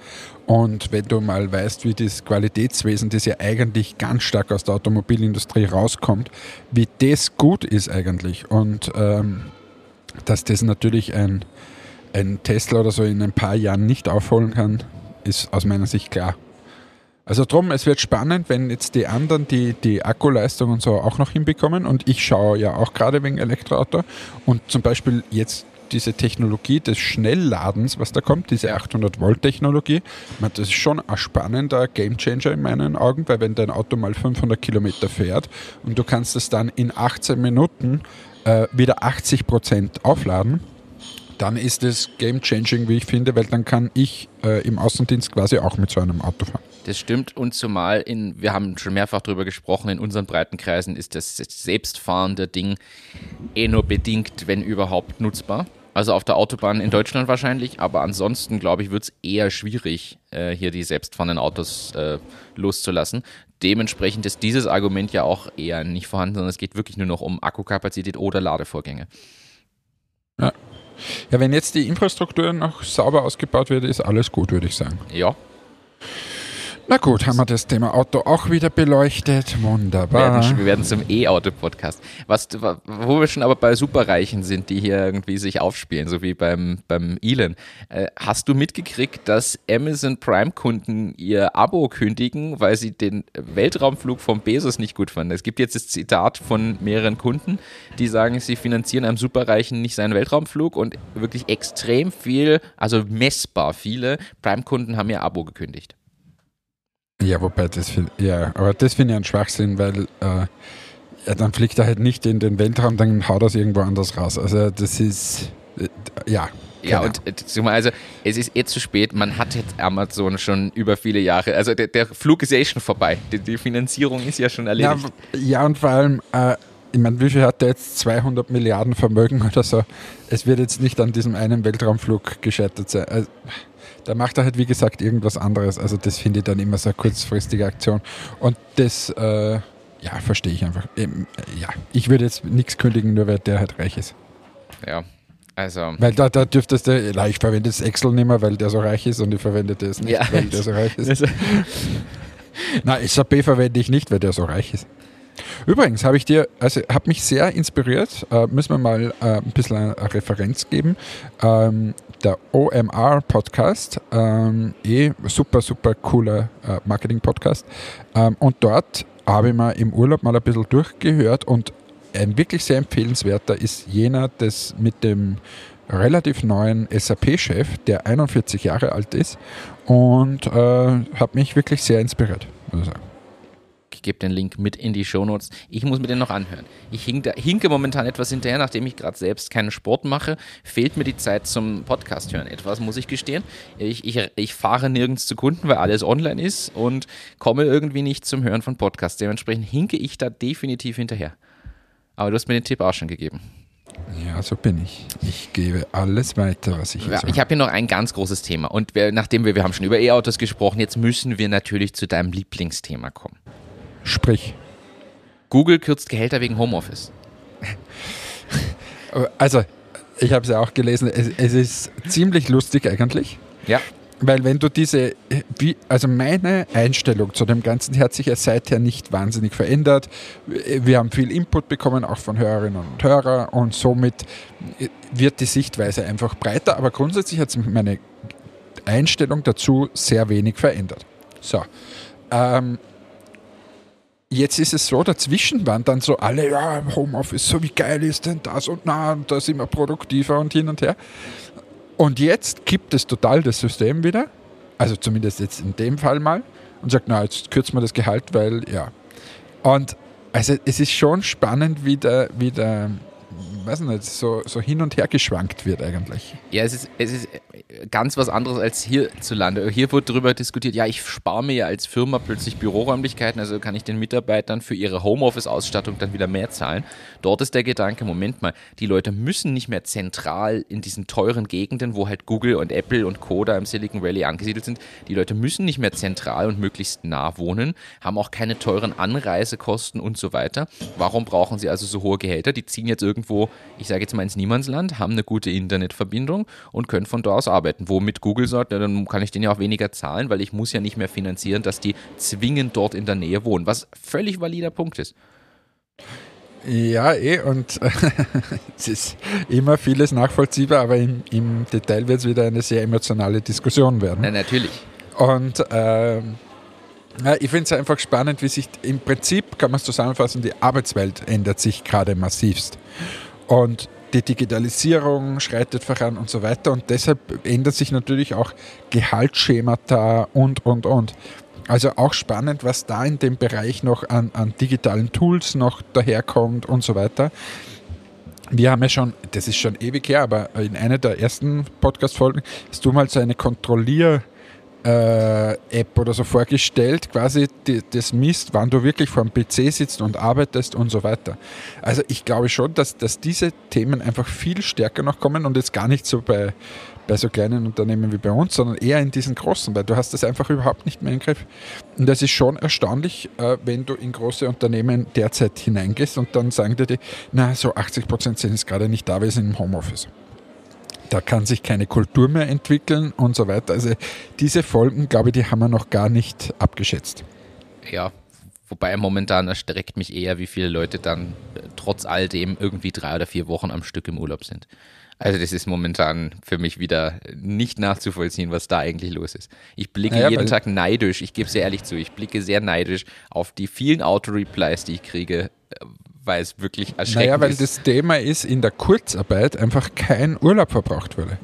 Und wenn du mal weißt, wie das Qualitätswesen, das ja eigentlich ganz stark aus der Automobilindustrie rauskommt, wie das gut ist eigentlich und ähm, dass das natürlich ein, ein Tesla oder so in ein paar Jahren nicht aufholen kann, ist aus meiner Sicht klar. Also drum, es wird spannend, wenn jetzt die anderen die, die Akkuleistung und so auch noch hinbekommen. Und ich schaue ja auch gerade wegen Elektroauto. Und zum Beispiel jetzt diese Technologie des Schnellladens, was da kommt, diese 800 Volt Technologie, das ist schon ein spannender Gamechanger in meinen Augen, weil wenn dein Auto mal 500 Kilometer fährt und du kannst es dann in 18 Minuten äh, wieder 80 Prozent aufladen, dann ist es game changing, wie ich finde, weil dann kann ich äh, im Außendienst quasi auch mit so einem Auto fahren. Das stimmt und zumal in, wir haben schon mehrfach darüber gesprochen, in unseren Breitenkreisen ist das selbstfahrende Ding eh nur bedingt, wenn überhaupt, nutzbar. Also auf der Autobahn in Deutschland wahrscheinlich, aber ansonsten glaube ich, wird es eher schwierig, äh, hier die selbstfahrenden Autos äh, loszulassen. Dementsprechend ist dieses Argument ja auch eher nicht vorhanden, sondern es geht wirklich nur noch um Akkukapazität oder Ladevorgänge. Ja. Ja, wenn jetzt die Infrastruktur noch sauber ausgebaut wird, ist alles gut, würde ich sagen. Ja, na gut, haben wir das Thema Auto auch wieder beleuchtet. Wunderbar. Wir werden, zum E-Auto-Podcast. wo wir schon aber bei Superreichen sind, die hier irgendwie sich aufspielen, so wie beim, beim Elon. Äh, hast du mitgekriegt, dass Amazon Prime-Kunden ihr Abo kündigen, weil sie den Weltraumflug vom Bezos nicht gut fanden? Es gibt jetzt das Zitat von mehreren Kunden, die sagen, sie finanzieren einem Superreichen nicht seinen Weltraumflug und wirklich extrem viel, also messbar viele Prime-Kunden haben ihr Abo gekündigt. Ja, wobei das find, ja, aber das finde ich ein Schwachsinn, weil äh, ja, dann fliegt er halt nicht in den Weltraum, dann haut er es irgendwo anders raus. Also das ist äh, ja. Ja, und äh, also es ist eh zu spät. Man hat jetzt Amazon schon über viele Jahre. Also der, der Flug ist ja eh schon vorbei. Die, die, Finanzierung ist ja schon erledigt. Ja, ja und vor allem, äh, ich meine, wie viel hat der jetzt? 200 Milliarden Vermögen oder so. Es wird jetzt nicht an diesem einen Weltraumflug gescheitert sein. Also, da macht er halt, wie gesagt, irgendwas anderes. Also das finde ich dann immer so eine kurzfristige Aktion. Und das, äh, ja, verstehe ich einfach. Ähm, ja, ich würde jetzt nichts kündigen, nur weil der halt reich ist. Ja, also. Weil da, da dürftest du, ich verwende das Excel nicht mehr, weil der so reich ist und ich verwende das nicht, ja. weil der so reich ist. Also. Nein, SAP verwende ich nicht, weil der so reich ist. Übrigens habe ich dir, also habe mich sehr inspiriert, äh, müssen wir mal äh, ein bisschen eine Referenz geben. Ähm, der OMR Podcast, ähm, eh super, super cooler äh, Marketing-Podcast. Ähm, und dort habe ich mal im Urlaub mal ein bisschen durchgehört und ein wirklich sehr empfehlenswerter ist jener des mit dem relativ neuen SAP-Chef, der 41 Jahre alt ist und äh, hat mich wirklich sehr inspiriert, muss ich sagen. Ich gebe den Link mit in die Shownotes. Ich muss mir den noch anhören. Ich hinke, hinke momentan etwas hinterher, nachdem ich gerade selbst keinen Sport mache. Fehlt mir die Zeit zum Podcast hören. Etwas muss ich gestehen. Ich, ich, ich fahre nirgends zu Kunden, weil alles online ist und komme irgendwie nicht zum Hören von Podcasts. Dementsprechend hinke ich da definitiv hinterher. Aber du hast mir den Tipp auch schon gegeben. Ja, so bin ich. Ich gebe alles weiter, was ich ja, Ich habe hier noch ein ganz großes Thema. Und wir, nachdem wir, wir haben schon über E-Autos gesprochen, jetzt müssen wir natürlich zu deinem Lieblingsthema kommen. Sprich. Google kürzt Gehälter wegen Homeoffice. Also, ich habe es ja auch gelesen, es, es, ist ziemlich lustig eigentlich. Ja. Weil wenn du diese, wie, also meine Einstellung zu dem Ganzen hat sich ja seither nicht wahnsinnig verändert. Wir haben viel Input bekommen, auch von Hörerinnen und Hörern und somit wird die Sichtweise einfach breiter, aber grundsätzlich hat sich meine Einstellung dazu sehr wenig verändert. So. Ähm, Jetzt ist es so, dazwischen waren dann so alle, ja, im Homeoffice, so wie geil ist denn das und na, und da sind wir produktiver und hin und her. Und jetzt kippt es total das System wieder, also zumindest jetzt in dem Fall mal, und sagt, na, jetzt kürzen wir das Gehalt, weil, ja. Und also es ist schon spannend, wie der, wie der weiß nicht, so, so hin und her geschwankt wird eigentlich. Ja, es ist, es ist ganz was anderes als hierzulande. Hier wird darüber diskutiert, ja, ich spare mir ja als Firma plötzlich Büroräumlichkeiten, also kann ich den Mitarbeitern für ihre Homeoffice-Ausstattung dann wieder mehr zahlen. Dort ist der Gedanke, Moment mal, die Leute müssen nicht mehr zentral in diesen teuren Gegenden, wo halt Google und Apple und Co. da im Silicon Valley angesiedelt sind, die Leute müssen nicht mehr zentral und möglichst nah wohnen, haben auch keine teuren Anreisekosten und so weiter. Warum brauchen sie also so hohe Gehälter? Die ziehen jetzt irgendwo ich sage jetzt mal ins Niemandsland, haben eine gute Internetverbindung und können von dort aus arbeiten. Womit Google sagt, ja, dann kann ich denen ja auch weniger zahlen, weil ich muss ja nicht mehr finanzieren, dass die zwingend dort in der Nähe wohnen, was völlig valider Punkt ist. Ja, eh, und es ist immer vieles nachvollziehbar, aber im, im Detail wird es wieder eine sehr emotionale Diskussion werden. Na, natürlich. Und ähm, Ja, ich finde es einfach spannend, wie sich im Prinzip, kann man es zusammenfassen, die Arbeitswelt ändert sich gerade massivst. Und die Digitalisierung schreitet voran und so weiter. Und deshalb ändert sich natürlich auch Gehaltsschemata und, und, und. Also auch spannend, was da in dem Bereich noch an, an digitalen Tools noch daherkommt und so weiter. Wir haben ja schon, das ist schon ewig her, aber in einer der ersten Podcast-Folgen hast du mal so eine Kontrollier- äh, App oder so vorgestellt, quasi die, das misst, wann du wirklich vor dem PC sitzt und arbeitest und so weiter. Also ich glaube schon, dass, dass diese Themen einfach viel stärker noch kommen und jetzt gar nicht so bei, bei so kleinen Unternehmen wie bei uns, sondern eher in diesen großen, weil du hast das einfach überhaupt nicht mehr im Griff. Und das ist schon erstaunlich, äh, wenn du in große Unternehmen derzeit hineingehst und dann sagen dir die, na, so 80 Prozent sind jetzt gerade nicht da, wir sind im Homeoffice da kann sich keine Kultur mehr entwickeln und so weiter. Also diese Folgen, glaube ich, die haben wir noch gar nicht abgeschätzt. Ja, wobei momentan erstreckt mich eher, wie viele Leute dann äh, trotz all dem irgendwie drei oder vier Wochen am Stück im Urlaub sind. Also das ist momentan für mich wieder nicht nachzuvollziehen, was da eigentlich los ist. Ich blicke naja, jeden Tag neidisch, ich gebe es ehrlich zu, ich blicke sehr neidisch auf die vielen Auto-Replies, die ich kriege, äh, weil es wirklich erschreckend ist. Naja, weil ist. das Thema ist, in der Kurzarbeit einfach kein Urlaub verbraucht wurde.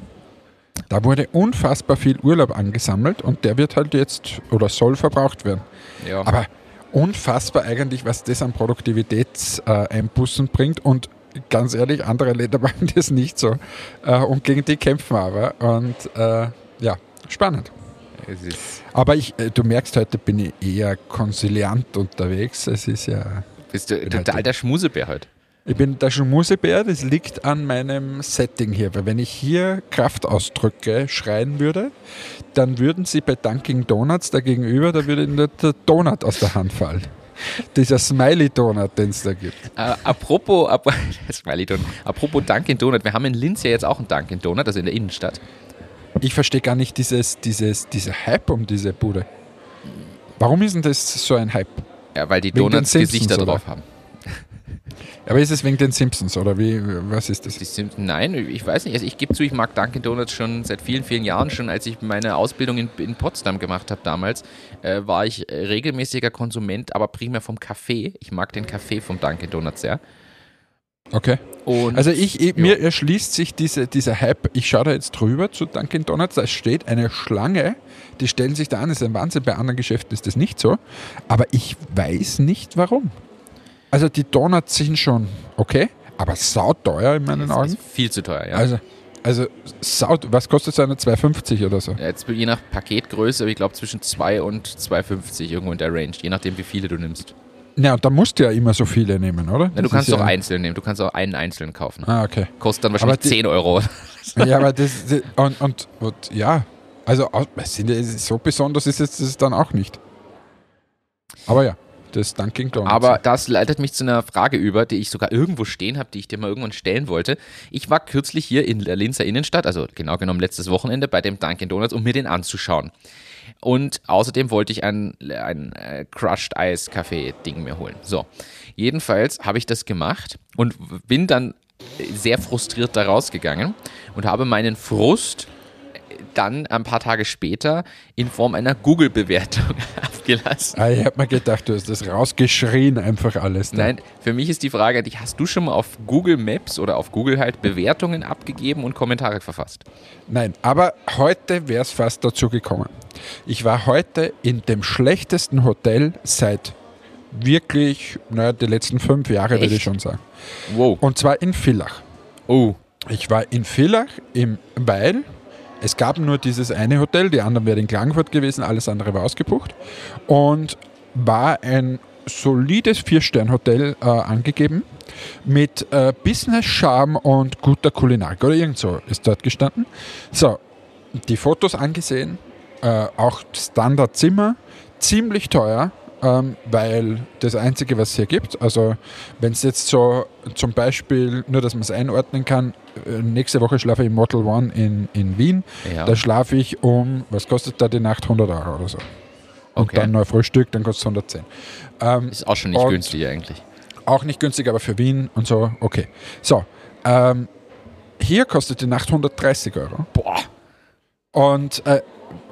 Da wurde unfassbar viel Urlaub angesammelt und der wird halt jetzt oder soll verbraucht werden. Ja. Aber unfassbar eigentlich, was das an Produktivitätseinbußen bringt und ganz ehrlich, andere Länder machen das nicht so äh, und gegen die kämpfen wir aber und äh, ja, spannend. Aber ich, äh, du merkst, heute bin ich eher konsiliant unterwegs. Es ist ja bist du total halt der Schmusebär heute? Ich bin der Schmusebär, das liegt an meinem Setting hier. Weil wenn ich hier Kraftausdrücke schreien würde, dann würden sie bei Dunkin' Donuts dagegenüber, da würde ihnen der Donut aus der Hand fallen. Dieser Smiley-Donut, den es da gibt. Äh, apropos, ap Smiley Donut. apropos Dunkin' Donut, wir haben in Linz ja jetzt auch einen Dunkin' Donut, also in der Innenstadt. Ich verstehe gar nicht dieses, dieses, dieser Hype um diese Bude. Warum ist denn das so ein Hype? Ja, weil die wegen Donuts Gesichter oder? drauf haben. Aber ist es wegen den Simpsons oder wie, was ist das? Die Simpsons, nein, ich weiß nicht. Also ich gebe zu, ich mag Dunkin' Donuts schon seit vielen, vielen Jahren. Schon als ich meine Ausbildung in, in Potsdam gemacht habe damals, äh, war ich regelmäßiger Konsument, aber primär vom Kaffee. Ich mag den Kaffee vom Dunkin' Donuts sehr. Okay. Und, also ich, ich mir erschließt sich diese, dieser Hype, ich schaue da jetzt drüber zu Dunkin' Donuts, da steht eine Schlange, die stellen sich da an, das ist ein Wahnsinn, bei anderen Geschäften ist das nicht so, aber ich weiß nicht warum. Also die Donuts sind schon okay, aber sauteuer in meinen das Augen. viel zu teuer, ja. Also, also saut, was kostet so eine 2,50 oder so? Ja, jetzt je nach Paketgröße, aber ich glaube zwischen 2 und 2,50 irgendwo in der Range, je nachdem wie viele du nimmst. Ja, und da musst du ja immer so viele nehmen, oder? Ja, du kannst auch ja einzeln nehmen. Du kannst auch einen einzelnen kaufen. Ah, okay. Kostet dann wahrscheinlich die, 10 Euro. ja, aber das, und, und, und ja, also so besonders ist es dann auch nicht. Aber ja, das Dunkin' Donuts. Aber das leitet mich zu einer Frage über, die ich sogar irgendwo stehen habe, die ich dir mal irgendwann stellen wollte. Ich war kürzlich hier in der Linzer Innenstadt, also genau genommen letztes Wochenende, bei dem Dunkin' Donuts, um mir den anzuschauen. Und außerdem wollte ich ein, ein äh, Crushed Ice Kaffee Ding mir holen. So, jedenfalls habe ich das gemacht und bin dann sehr frustriert da rausgegangen und habe meinen Frust dann ein paar Tage später in Form einer Google-Bewertung abgelassen. Ah, ich habe mir gedacht, du hast das rausgeschrien, einfach alles. Da. Nein, für mich ist die Frage, hast du schon mal auf Google Maps oder auf Google halt Bewertungen abgegeben und Kommentare verfasst? Nein, aber heute wäre es fast dazu gekommen. Ich war heute in dem schlechtesten Hotel seit wirklich, naja, die letzten fünf Jahre, Echt? würde ich schon sagen. Wow. Und zwar in Villach. Oh. Ich war in Villach im Weil. Es gab nur dieses eine Hotel, die anderen wären in Klagenfurt gewesen, alles andere war ausgebucht. Und war ein solides Vier-Stern-Hotel äh, angegeben mit äh, Business-Charme und guter Kulinarik oder irgend so ist dort gestanden. So, die Fotos angesehen, äh, auch Standardzimmer, ziemlich teuer, ähm, weil das Einzige, was es hier gibt, also wenn es jetzt so zum Beispiel, nur dass man es einordnen kann, äh, nächste Woche schlafe ich im Model One in, in Wien, ja. da schlafe ich um, was kostet da die Nacht, 100 Euro oder so. Und okay. dann noch Frühstück, dann kostet es 110. Ähm, ist auch schon nicht günstig eigentlich. Auch nicht günstig, aber für Wien und so, okay. So, ähm, hier kostet die Nacht 130 Euro. Boah. Und äh,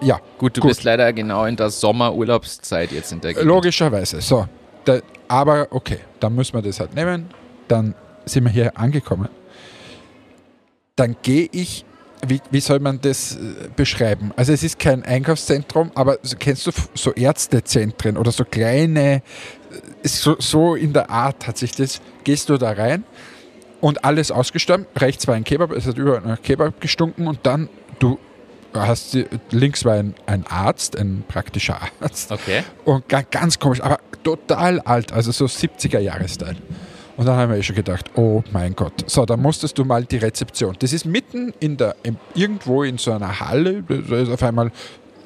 ja. Gut, du Gut. bist leider genau in der Sommerurlaubszeit jetzt in der Gegend. Logischerweise. So. Da, aber okay, dann müssen wir das halt nehmen. Dann sind wir hier angekommen. Dann gehe ich, wie, wie soll man das äh, beschreiben? Also es ist kein Einkaufszentrum, aber kennst du so Ärztezentren oder so kleine, äh, so, so in der Art hat sich das, gehst du da rein und alles ausgestorben. Rechts war ein Kebab, es hat überall nach Kebab gestunken und dann du hast die, links war ein, ein Arzt, ein praktischer Arzt. Okay. Und ga- ganz komisch, aber total alt, also so 70er Jahre-Style. Und dann haben wir eh schon gedacht, oh mein Gott. So, dann musstest du mal die Rezeption. Das ist mitten in der, irgendwo in so einer Halle, da ist auf einmal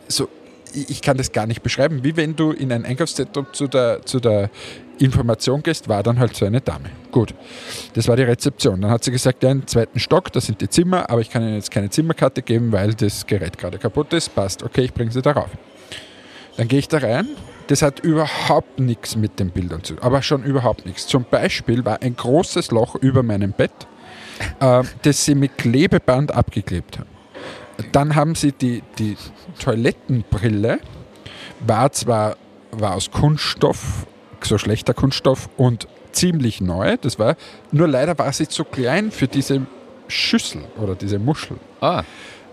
so, ich kann das gar nicht beschreiben, wie wenn du in ein Einkaufszentrum zu der, zu der Information gehst, war dann halt so eine Dame. Gut, das war die Rezeption. Dann hat sie gesagt, ja, im zweiten Stock, das sind die Zimmer, aber ich kann Ihnen jetzt keine Zimmerkarte geben, weil das Gerät gerade kaputt ist. Passt, okay, ich bringe Sie darauf. Dann gehe ich da rein. Das hat überhaupt nichts mit den Bildern zu tun, aber schon überhaupt nichts. Zum Beispiel war ein großes Loch über meinem Bett, äh, das sie mit Klebeband abgeklebt haben. Dann haben sie die, die Toilettenbrille, war zwar war aus Kunststoff, so schlechter Kunststoff und ziemlich neu, das war, nur leider war sie zu klein für diese Schüssel oder diese Muschel. Ah,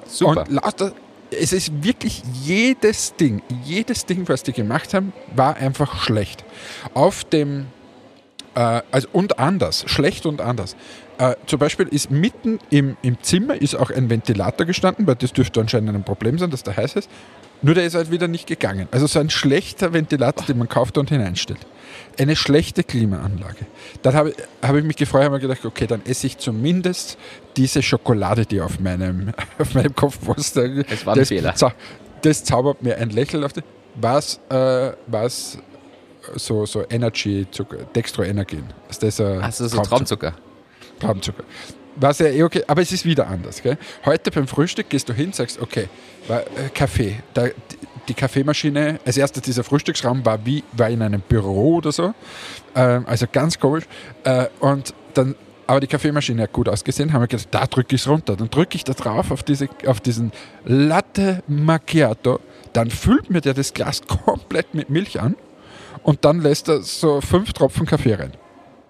super. Und lauter, es ist wirklich jedes Ding, jedes Ding, was die gemacht haben, war einfach schlecht. Auf dem, äh, also und anders, schlecht und anders. Äh, zum Beispiel ist mitten im, im Zimmer ist auch ein Ventilator gestanden, weil das dürfte anscheinend ein Problem sein, dass der heiß ist. Nur der ist halt wieder nicht gegangen. Also so ein schlechter Ventilator, den man kauft und hineinstellt. Eine schlechte Klimaanlage. Dann habe hab ich mich gefreut und habe mir gedacht, okay, dann esse ich zumindest diese Schokolade, die auf meinem, auf meinem Kopfposter. Es war ein das, Fehler. das zaubert mir ein Lächeln auf die. Was, äh, was so, so Energy, Zucker, Dextroenergin. Ist das ein Hast du so Traumzucker? Traumzucker. Was ja eh okay, aber es ist wieder anders. Gell? Heute beim Frühstück gehst du hin, sagst, okay, war, äh, Kaffee. Da, die, Kaffeemaschine, als erstes dieser Frühstücksraum war wie war in einem Büro oder so. Ähm, also ganz komisch. Äh, und dann, aber die Kaffeemaschine hat gut ausgesehen, haben wir gedacht, da drücke ich es runter. Dann drücke ich da drauf auf, diese, auf diesen Latte Macchiato. Dann füllt mir der das Glas komplett mit Milch an und dann lässt er so fünf Tropfen Kaffee rein.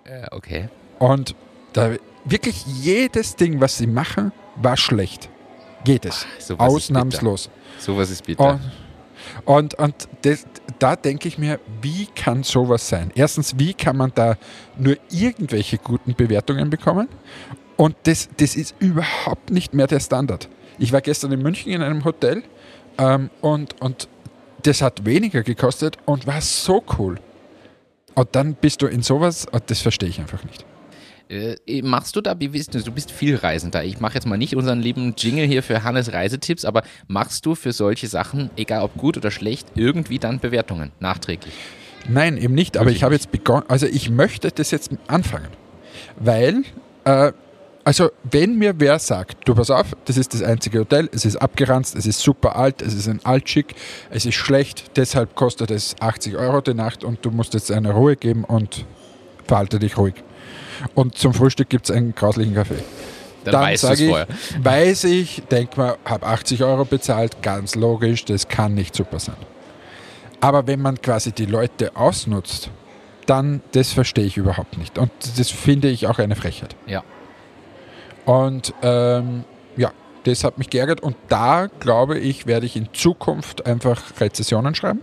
Ja, okay. Und da wirklich jedes Ding, was sie machen, war schlecht. Jedes. Sowas ist Ausnahmslos. Sowas ist bitter. Und, und, und das, da denke ich mir, wie kann sowas sein? Erstens, wie kann man da nur irgendwelche guten Bewertungen bekommen? Und das, das ist überhaupt nicht mehr der Standard. Ich war gestern in München in einem Hotel ähm, und, und das hat weniger gekostet und war so cool. Und dann bist du in sowas, und das verstehe ich einfach nicht. Äh, machst du da, du, du bist viel Reisender. Ich mache jetzt mal nicht unseren lieben Jingle hier für Hannes Reisetipps, aber machst du für solche Sachen, egal ob gut oder schlecht, irgendwie dann Bewertungen nachträglich? Nein, eben nicht. Aber ich habe jetzt begonnen, also ich möchte das jetzt anfangen. Weil, äh, also wenn mir wer sagt, du pass auf, das ist das einzige Hotel, es ist abgeranzt, es ist super alt, es ist ein Altschick, es ist schlecht, deshalb kostet es 80 Euro die Nacht und du musst jetzt eine Ruhe geben und verhalte dich ruhig. Und zum Frühstück gibt es einen grauslichen Kaffee. Dann, es sage ich, vorher. weiß ich, denk mal, habe 80 Euro bezahlt, ganz logisch, das kann nicht super sein. Aber wenn man quasi die Leute ausnutzt, dann, das verstehe ich überhaupt nicht. Und das finde ich auch eine Frechheit. Ja. Und ähm, ja, das hat mich geärgert. Und da, glaube ich, werde ich in Zukunft einfach Rezessionen schreiben,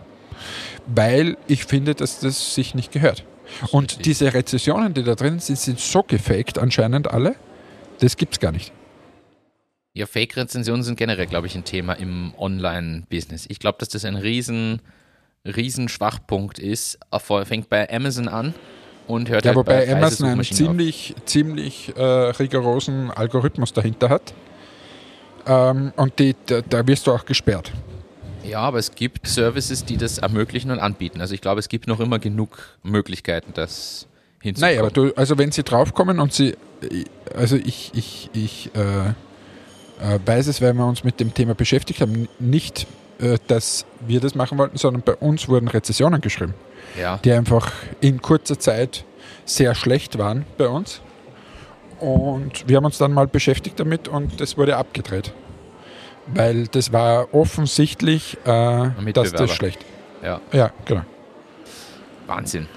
weil ich finde, dass das sich nicht gehört. Und richtig. diese Rezessionen, die da drin sind, sind so gefaked anscheinend alle. Das gibt es gar nicht. Ja, Fake-Rezensionen sind generell, glaube ich, ein Thema im Online-Business. Ich glaube, dass das ein riesen, riesen Schwachpunkt ist. Fängt bei Amazon an und hört Ja, halt wobei bei Amazon einen Reissuchmaschinen auf. ziemlich, ziemlich äh, rigorosen Algorithmus dahinter hat. Ähm, und die, da, da wirst du auch gesperrt. Ja, aber es gibt Services, die das ermöglichen und anbieten. Also ich glaube, es gibt noch immer genug Möglichkeiten, das hinzubekommen. Nein, aber du, also wenn sie draufkommen und sie, also ich, ich, ich äh, äh, weiß es, weil wir uns mit dem Thema beschäftigt haben, nicht, äh, dass wir das machen wollten, sondern bei uns wurden Rezessionen geschrieben, ja. die einfach in kurzer Zeit sehr schlecht waren bei uns. Und wir haben uns dann mal beschäftigt damit und das wurde abgedreht. Weil das war offensichtlich, äh, dass das schlecht. Ja, Ja, genau. Wahnsinn.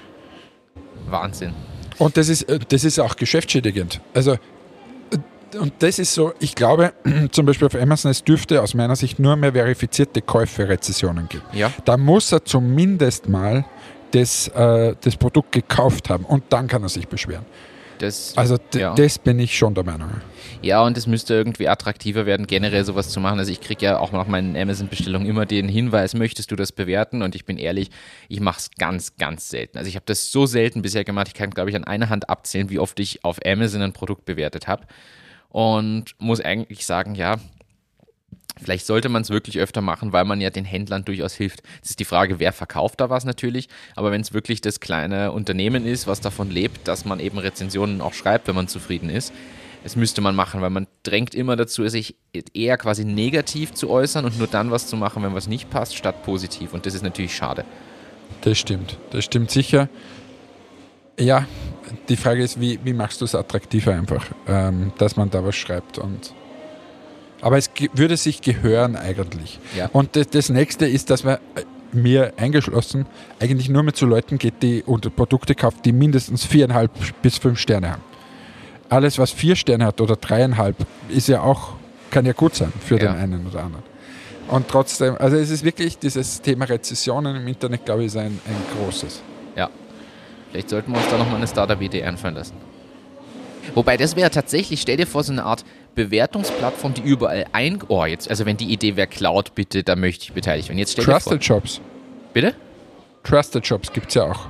Wahnsinn. Und das ist, äh, das ist auch geschäftsschädigend. Also, äh, und das ist so, ich glaube, zum Beispiel auf Amazon, es dürfte aus meiner Sicht nur mehr verifizierte Käufe-Rezessionen geben. Ja, Da muss er zumindest mal das, äh, das Produkt gekauft haben und dann kann er sich beschweren. das, Also Ja. das bin ich schon der Meinung. Ja, und es müsste irgendwie attraktiver werden, generell sowas zu machen. Also ich kriege ja auch nach meinen Amazon-Bestellungen immer den Hinweis, möchtest du das bewerten? Und ich bin ehrlich, ich mache es ganz, ganz selten. Also ich habe das so selten bisher gemacht, ich kann, glaube ich, an einer Hand abzählen, wie oft ich auf Amazon ein Produkt bewertet habe. Und muss eigentlich sagen, ja, Vielleicht sollte man es wirklich öfter machen, weil man ja den Händlern durchaus hilft. Es ist die Frage, wer verkauft da was natürlich, aber wenn es wirklich das kleine Unternehmen ist, was davon lebt, dass man eben Rezensionen auch schreibt, wenn man zufrieden ist, das müsste man machen, weil man drängt immer dazu, sich eher quasi negativ zu äußern und nur dann was zu machen, wenn was nicht passt, statt positiv. Und das ist natürlich schade. Das stimmt. Das stimmt sicher. Ja, die Frage ist, wie, wie machst du es attraktiver einfach, ähm, dass man da was schreibt und aber es würde sich gehören eigentlich. Ja. Und das, das nächste ist, dass man äh, mir eingeschlossen eigentlich nur mehr zu Leuten geht, die unter Produkte kauft, die mindestens viereinhalb bis fünf Sterne haben. Alles, was vier Sterne hat oder dreieinhalb, ist ja auch, kann ja gut sein für Ja. den einen oder anderen. Und trotzdem, also es ist wirklich dieses Thema Rezessionen im Internet, glaube ich, ist ein, ein großes. Ja. Vielleicht sollten wir uns da nochmal eine Startup-Idee einfallen lassen. Wobei, das wäre tatsächlich, stell dir vor, so eine Art Bewertungsplattform, die überall ein... Oh, jetzt, also wenn die Idee wäre Cloud, bitte, da möchte ich beteiligt werden. Jetzt stell dir vor... Trusted Shops. Bitte? Trusted Shops gibt es ja auch.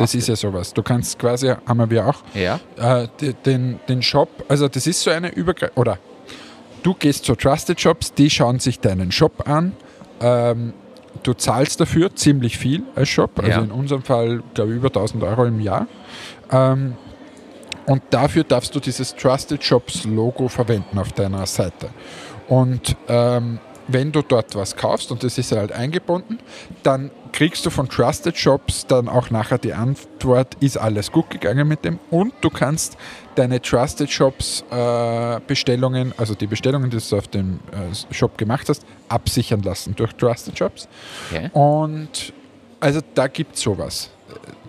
Das ist ja sowas. Du kannst quasi, haben wir auch, Ja. äh, de- den, den Shop, also das ist so eine Übergreif oder du gehst zu Trusted Shops, die schauen sich deinen Shop an, ähm, du zahlst dafür ziemlich viel als Shop, also Ja. in unserem Fall, glaube ich, über 1000 Euro im Jahr. Ähm, und dafür darfst du dieses Trusted Shops Logo verwenden auf deiner Seite. Und ähm, wenn du dort was kaufst und das ist halt eingebunden, dann kriegst du von Trusted Shops dann auch nachher die Antwort, ist alles gut gegangen mit dem und du kannst deine Trusted Shops äh, Bestellungen, also die Bestellungen, die du auf dem äh, Shop gemacht hast, absichern lassen durch Trusted Shops. Okay. Und also da gibt es sowas.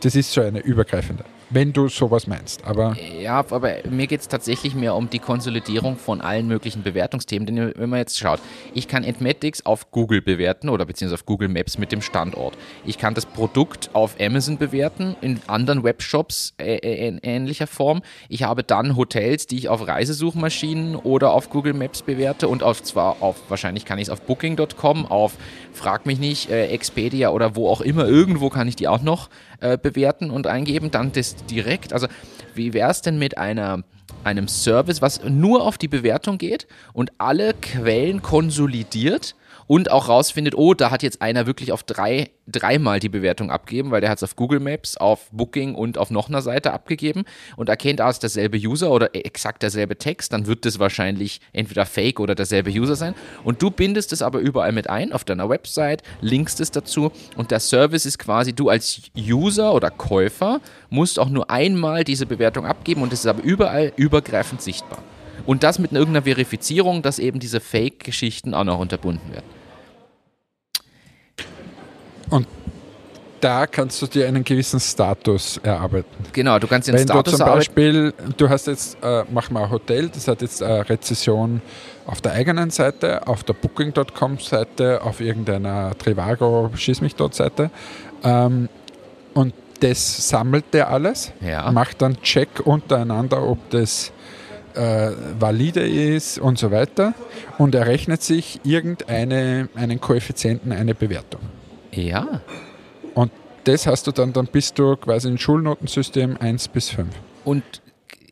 Das ist so eine übergreifende, wenn du sowas meinst. Aber Ja, aber mir geht es tatsächlich mehr um die Konsolidierung von allen möglichen Bewertungsthemen. Denn wenn man jetzt schaut, ich kann Entmatics auf Google bewerten oder beziehungsweise auf Google Maps mit dem Standort. Ich kann das Produkt auf Amazon bewerten, in anderen Webshops in ähnlicher Form. Ich habe dann Hotels, die ich auf Reisesuchmaschinen oder auf Google Maps bewerte und auf zwar auf, wahrscheinlich kann ich es auf Booking.com, auf Frag mich nicht, äh, Expedia oder wo auch immer, irgendwo kann ich die auch noch äh, bewerten und eingeben. Dann das direkt. Also, wie wäre es denn mit einer, einem Service, was nur auf die Bewertung geht und alle Quellen konsolidiert und auch rausfindet, oh, da hat jetzt einer wirklich auf drei, dreimal die Bewertung abgegeben, weil der hat es auf Google Maps, auf Booking und auf noch einer Seite abgegeben und erkennt, ah, ist derselbe User oder exakt derselbe Text, dann wird das wahrscheinlich entweder Fake oder derselbe User sein. Und du bindest es aber überall mit ein auf deiner Website, linkst es dazu und der Service ist quasi, du als User oder Käufer musst auch nur einmal diese Bewertung abgeben und es ist aber überall übergreifend sichtbar. Und das mit irgendeiner Verifizierung, dass eben diese Fake-Geschichten auch noch unterbunden werden. Da kannst du dir einen gewissen Status erarbeiten. Genau, du kannst den Wenn du Status zum erarbeiten. Beispiel, du hast jetzt, äh, mach mal ein Hotel, das hat jetzt eine Rezession auf der eigenen Seite, auf der Booking.com-Seite, auf irgendeiner Trivago, schieß mich dort Seite. Ähm, und das sammelt der alles, Ja. macht dann Check untereinander, ob das äh, valide ist und so weiter und errechnet sich irgendeinen einen Koeffizienten, eine Bewertung. Ja, Und das hast du dann, dann bist du quasi ein Schulnotensystem 1 bis 5. und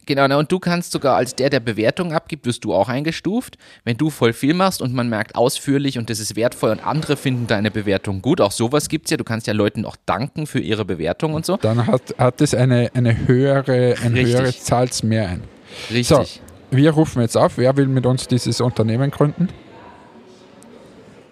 genau, na, und du kannst sogar als der, der Bewertung abgibt, wirst du auch eingestuft. Wenn du voll viel machst und man merkt ausführlich und das ist wertvoll und andere finden deine Bewertung gut, auch sowas gibt es ja, du kannst ja Leuten auch danken für ihre Bewertung und so. Dann hat, hat es eine, eine höhere, ein Richtig. höheres Zahlt's mehr ein. Richtig. So, wir rufen jetzt auf, wer will mit uns dieses Unternehmen gründen?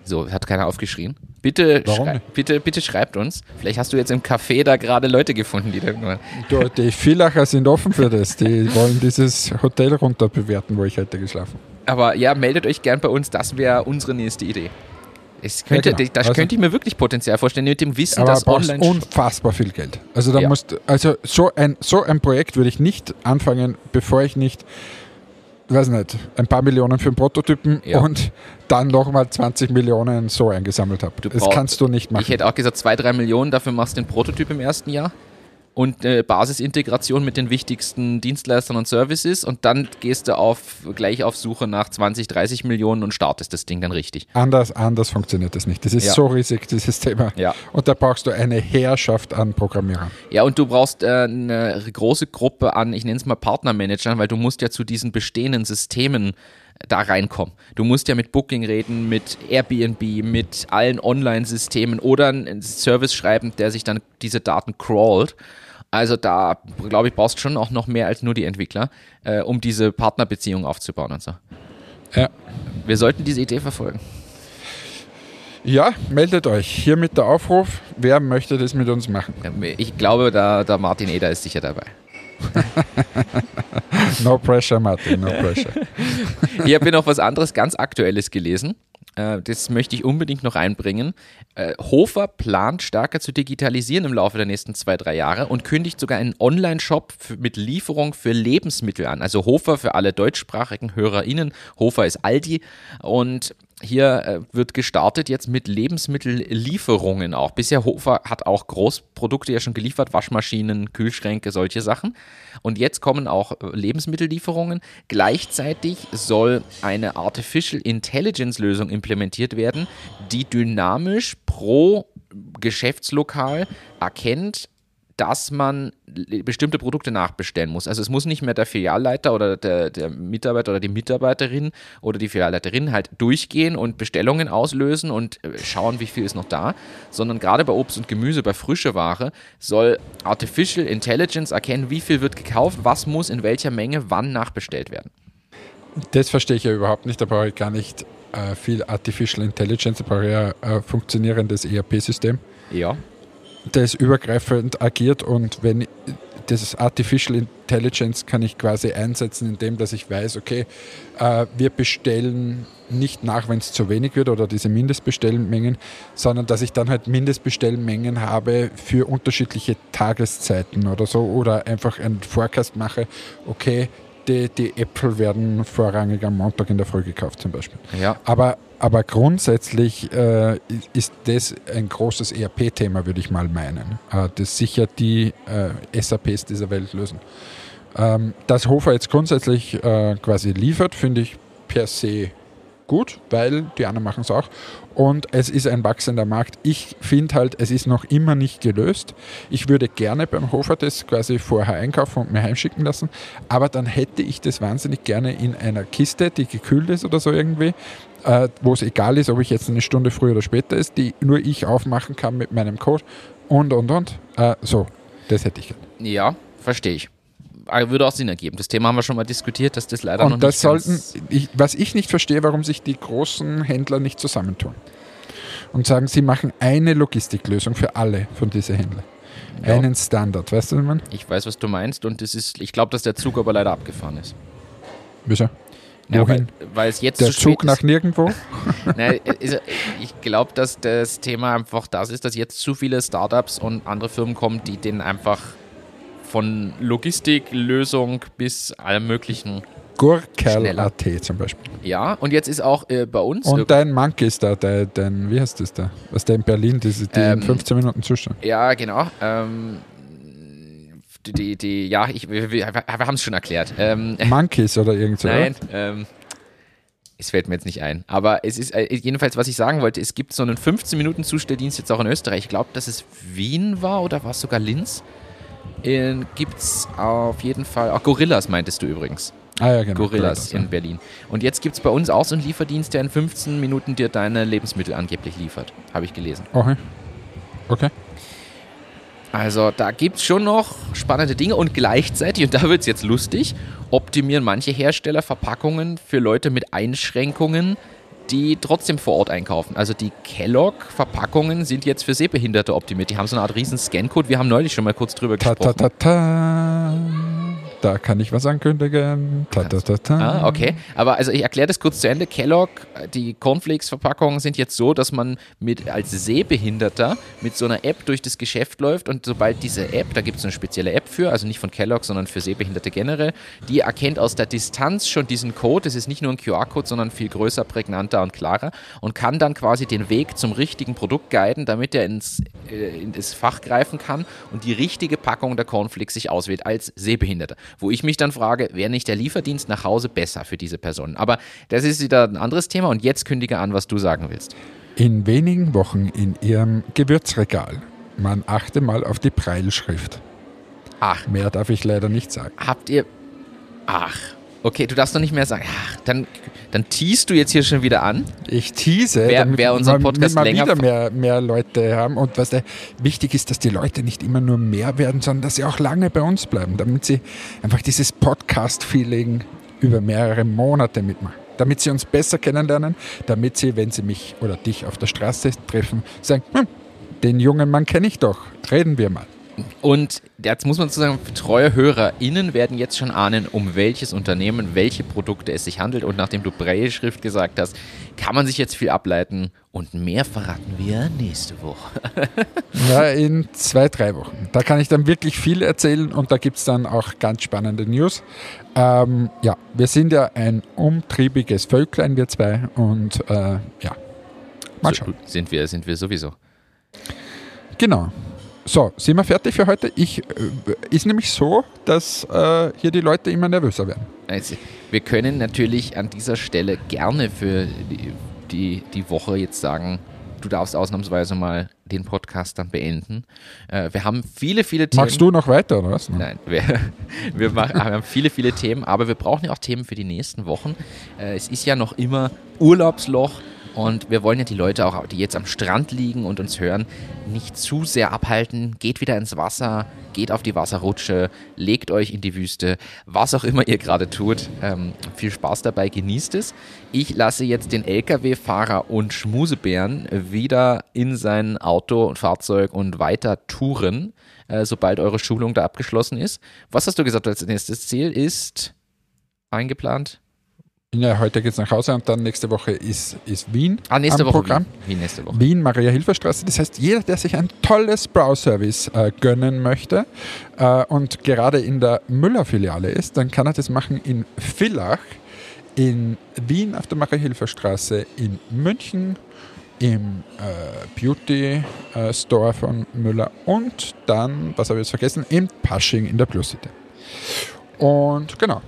So, hat keiner aufgeschrien. Bitte, schrei bitte, bitte schreibt uns. Vielleicht hast du jetzt im Café da gerade Leute gefunden, die da. Du, die Villacher sind offen für das. Die wollen dieses Hotel runterbewerten, wo ich heute geschlafen Aber ja, meldet euch gern bei uns, das wäre unsere nächste Idee. Es könnte, Ja, genau. Das Also- könnte ich mir wirklich Potenzial vorstellen, mit dem Wissen, Aber dass online. unfassbar viel Geld. Also da Ja. musst also so ein, so ein Projekt würde ich nicht anfangen, bevor ich nicht, weiß nicht, ein paar Millionen für einen Prototypen Ja. und dann nochmal 20 Millionen so eingesammelt habe. Das kannst du nicht machen. Ich hätte auch gesagt, zwei, drei Millionen, dafür machst du den Prototyp im ersten Jahr und eine Basisintegration mit den wichtigsten Dienstleistern und Services und dann gehst du auf, gleich auf Suche nach 20, 30 Millionen und startest das Ding dann richtig. Anders, anders funktioniert das nicht. Das ist Ja. so riesig, dieses Thema. Ja. Und da brauchst du eine Heerschaft an Programmierern. Ja, und du brauchst äh, eine große Gruppe an, ich nenne es mal Partnermanagern, weil du musst ja zu diesen bestehenden Systemen da reinkommen. Du musst ja mit Booking reden, mit Airbnb, mit allen Online-Systemen oder einen Service schreiben, der sich dann diese Daten crawlt. Also da, glaube ich, brauchst du schon auch noch mehr als nur die Entwickler, äh, um diese Partnerbeziehung aufzubauen und so. Ja. Wir sollten diese Idee verfolgen. Ja, meldet euch. Hiermit der Aufruf. Wer möchte das mit uns machen? Ich glaube, da, da Martin Eder ist sicher dabei. No pressure, Martin, no pressure. Ich habe hier noch was anderes ganz Aktuelles gelesen. Äh, Das möchte ich unbedingt noch einbringen. Äh, Hofer plant stärker zu digitalisieren im Laufe der nächsten zwei, drei Jahre und kündigt sogar einen Online-Shop mit Lieferung für Lebensmittel an. Also Hofer für alle deutschsprachigen HörerInnen. Hofer ist Aldi und hier äh, wird gestartet jetzt mit Lebensmittellieferungen auch. Bisher Hofer hat auch Großprodukte ja schon geliefert, Waschmaschinen, Kühlschränke, solche Sachen. Und jetzt kommen auch äh, Lebensmittellieferungen. Gleichzeitig soll eine Artificial Intelligence Lösung implementiert werden, die dynamisch pro Geschäftslokal erkennt, dass man bestimmte Produkte nachbestellen muss. Also es muss nicht mehr der Filialleiter oder der, der Mitarbeiter oder die Mitarbeiterin oder die Filialleiterin halt durchgehen und Bestellungen auslösen und äh, schauen, wie viel ist noch da, sondern gerade bei Obst und Gemüse, bei frischer Ware, soll Artificial Intelligence erkennen, wie viel wird gekauft, was muss in welcher Menge wann nachbestellt werden. Das verstehe ich ja überhaupt nicht. Da brauche ich gar nicht äh, viel Artificial Intelligence. Da brauche ich ja ein funktionierendes ERP-System, Ja. Das übergreifend agiert. Und wenn das Artificial Intelligence kann ich quasi einsetzen, indem dass ich weiß, okay, äh, wir bestellen nicht nach, wenn es zu wenig wird oder diese Mindestbestellmengen, sondern dass ich dann halt Mindestbestellmengen habe für unterschiedliche Tageszeiten oder so oder einfach einen Forecast mache, okay, die, die Äpfel werden vorrangig am Montag in der Früh gekauft zum Beispiel. Ja. Aber, aber grundsätzlich äh, ist das ein großes ERP-Thema, würde ich mal meinen, äh, das sicher die äh, SAPs dieser Welt lösen. Ähm, dass Hofer jetzt grundsätzlich äh, quasi liefert, finde ich per se gut, weil die anderen machen es auch. Und es ist ein wachsender Markt. Ich finde halt, es ist noch immer nicht gelöst. Ich würde gerne beim Hofer das quasi vorher einkaufen und mir heimschicken lassen, aber dann hätte ich das wahnsinnig gerne in einer Kiste, die gekühlt ist oder so irgendwie, äh, wo es egal ist, ob ich jetzt eine Stunde früher oder später ist, die nur ich aufmachen kann mit meinem Code und und und. Äh, so, das hätte ich gerne. Ja, verstehe ich. Aber Würde auch Sinn ergeben. Das Thema haben wir schon mal diskutiert, dass das leider noch Und das nicht sollten, ich, was ich nicht verstehe, warum sich die großen Händler nicht zusammentun und sagen, sie machen eine Logistiklösung für alle von diesen Händlern. Ja. Einen Standard, weißt du, was ich meine? Ich weiß, was du meinst und das ist, ich glaube, dass der Zug aber leider abgefahren ist. Wieso? Ja, weil, Wohin? weil es jetzt Der Zug nach nirgendwo? Nein, ich glaube, dass das Thema einfach das ist, dass jetzt zu viele Startups und andere Firmen kommen, die den einfach von Logistiklösung bis allem möglichen. Gurkerl.at zum Beispiel. Ja, und jetzt ist auch äh, bei uns Und dein Monkey ist da, dein, dein, wie heißt das da? Was der in Berlin, diese, die Ähm, in 15 Minuten zuschauen. Ja, genau. Ähm, die, die, ja, ich, wir, wir, wir haben es schon erklärt. Ähm, Monkeys oder irgend so. nein, ähm, es fällt mir jetzt nicht ein. Aber es ist äh, jedenfalls, was ich sagen wollte, es gibt so einen 15-Minuten-Zustelldienst jetzt auch in Österreich. Ich glaube, dass es Wien war oder war es sogar Linz. Gibt es auf jeden Fall, auch Gorillas meintest du übrigens. Ah ja, genau. Gorillas Gorillas, in Berlin. Und jetzt gibt es bei uns auch so einen Lieferdienst, der in 15 Minuten dir deine Lebensmittel angeblich liefert. Habe ich gelesen. ja. Okay. okay. Also da gibt es schon noch spannende Dinge und gleichzeitig, und da wird es jetzt lustig, optimieren manche Hersteller Verpackungen für Leute mit Einschränkungen, die trotzdem vor Ort einkaufen. Also die Kellogg-Verpackungen sind jetzt für Sehbehinderte optimiert. Die haben so eine Art riesen Scancode. Wir haben neulich schon mal kurz drüber gesprochen. ta ta ta. Da kann ich was ankündigen. Ta, ta, ta. Ah, okay. Aber also ich erkläre das kurz zu Ende. Kellogg, die Cornflakes-Verpackungen sind jetzt so, dass man mit als Sehbehinderter mit so einer App durch das Geschäft läuft und sobald diese App, da gibt es eine spezielle App für, also nicht von Kellogg, sondern für Sehbehinderte generell, die erkennt aus der Distanz schon diesen Code. Das ist nicht nur ein QR-Code, sondern viel größer, prägnanter und klarer und kann dann quasi den Weg zum richtigen Produkt guiden, damit er ins, äh, in Fach greifen kann und die richtige Packung der Cornflakes sich auswählt als Sehbehinderter. Wo ich mich dann frage, wäre nicht der Lieferdienst nach Hause besser für diese Personen? Aber das ist wieder ein anderes Thema und jetzt kündige an, was du sagen willst. In wenigen Wochen in Ihrem Gewürzregal. Man achte mal auf die Preilschrift. Ach, Mehr darf ich leider nicht sagen. habt ihr. Ach, okay, du darfst doch nicht mehr sagen. Ach, dann, dann teast du jetzt hier schon wieder an. Ich tease, Wer- damit wer unseren Podcast mal länger wieder mehr, mehr Leute haben. Und was der, wichtig ist, dass die Leute nicht immer nur mehr werden, sondern dass sie auch lange bei uns bleiben, damit sie einfach dieses Podcast-Feeling über mehrere Monate mitmachen. Damit sie uns besser kennenlernen, damit sie, wenn sie mich oder dich auf der Straße treffen, sagen, hm, den jungen Mann kenne ich doch, reden wir mal. Und jetzt muss man sagen, treue HörerInnen werden jetzt schon ahnen, um welches Unternehmen, welche Produkte es sich handelt. Und nachdem du Braille-Schrift gesagt hast, kann man sich jetzt viel ableiten. Und mehr verraten wir nächste Woche. Ja, in zwei, drei Wochen. Da kann ich dann wirklich viel erzählen und da gibt es dann auch ganz spannende News. Ähm, ja, wir sind ja ein umtriebiges Völklein, wir zwei. Und äh, ja, mal So, schauen. sind, wir, sind wir sowieso. Genau. So, sind wir fertig für heute? Ich, äh, ist nämlich so, dass äh, hier die Leute immer nervöser werden. Also, wir können natürlich an dieser Stelle gerne für die, die, die Woche jetzt sagen, du darfst ausnahmsweise mal den Podcast dann beenden. Äh, wir haben viele, viele Themen. Magst du noch weiter oder was? Nein, wir, wir, machen, wir haben viele, viele Themen, aber wir brauchen ja auch Themen für die nächsten Wochen. Äh, es ist ja noch immer Urlaubsloch und wir wollen ja die Leute auch, die jetzt am Strand liegen und uns hören, nicht zu sehr abhalten. Geht wieder ins Wasser, geht auf die Wasserrutsche, legt euch in die Wüste, was auch immer ihr gerade tut. Ähm, viel Spaß dabei, genießt es. Ich lasse jetzt den LKW-Fahrer und Schmusebären wieder in sein Auto und Fahrzeug und weiter touren äh, sobald eure Schulung da abgeschlossen ist. Was hast du gesagt als nächstes Ziel ist eingeplant? Ja, heute geht es nach Hause und dann nächste Woche ist, ist Wien Ah, nächste am Woche. Programm. Wie, wie nächste Woche. Wien, Maria-Hilfer-Straße. Das heißt, jeder, der sich ein tolles Browservice äh, gönnen möchte äh, und gerade in der Müller-Filiale ist, dann kann er das machen in Villach, in Wien auf der Maria-Hilfer-Straße, in München, im äh, Beauty-Store von Müller und dann, was habe ich jetzt vergessen, im Pasching in der Plus City. Und genau.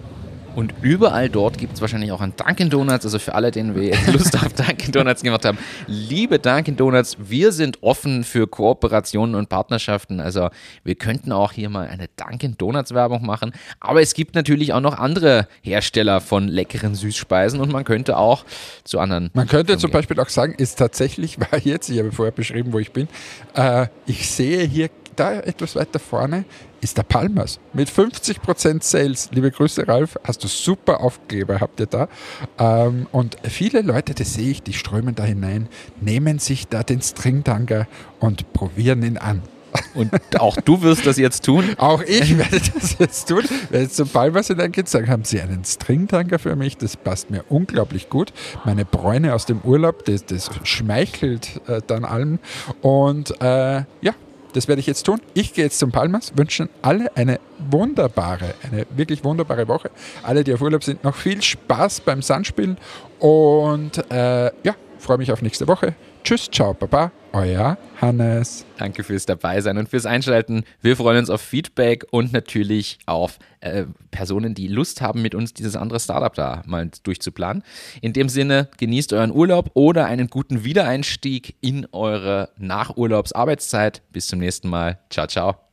Und überall dort gibt es wahrscheinlich auch ein Dunkin' Donuts. Also für alle, denen wir jetzt Lust auf Dunkin' Donuts gemacht haben. Liebe Dunkin' Donuts, wir sind offen für Kooperationen und Partnerschaften. Also wir könnten auch hier mal eine Dunkin' Donuts Werbung machen. Aber es gibt natürlich auch noch andere Hersteller von leckeren Süßspeisen und man könnte auch zu anderen. Man könnte zum. Beispiel auch sagen, ist tatsächlich, war jetzt, ich habe vorher beschrieben, wo ich bin, äh, ich sehe hier da etwas weiter vorne, ist der Palmas mit 50% Sales. Liebe Grüße, Ralf, hast du super Aufkleber, habt ihr da. Ähm, und viele Leute, das sehe ich, die strömen da hinein, nehmen sich da den Stringtanger und probieren ihn an. Und auch du wirst das jetzt tun. Auch ich werde das jetzt tun. Wenn jetzt zum Palmas hineingeht, sagen, haben Sie einen Stringtanker für mich? Das passt mir unglaublich gut. Meine Bräune aus dem Urlaub, das, das schmeichelt äh, dann allem. Und äh, ja, das werde ich jetzt tun. Ich gehe jetzt zum Palmas, wünschen alle eine wunderbare, eine wirklich wunderbare Woche. Alle, die auf Urlaub sind, noch viel Spaß beim Sandspielen. Und äh, ja, freue mich auf nächste Woche. Tschüss, ciao, baba, euer Hannes. Danke fürs Dabeisein und fürs Einschalten. Wir freuen uns auf Feedback und natürlich auf äh, Personen, die Lust haben, mit uns dieses andere Startup da mal durchzuplanen. In dem Sinne, genießt euren Urlaub oder einen guten Wiedereinstieg in eure Nachurlaubsarbeitszeit. Bis zum nächsten Mal. Ciao, ciao.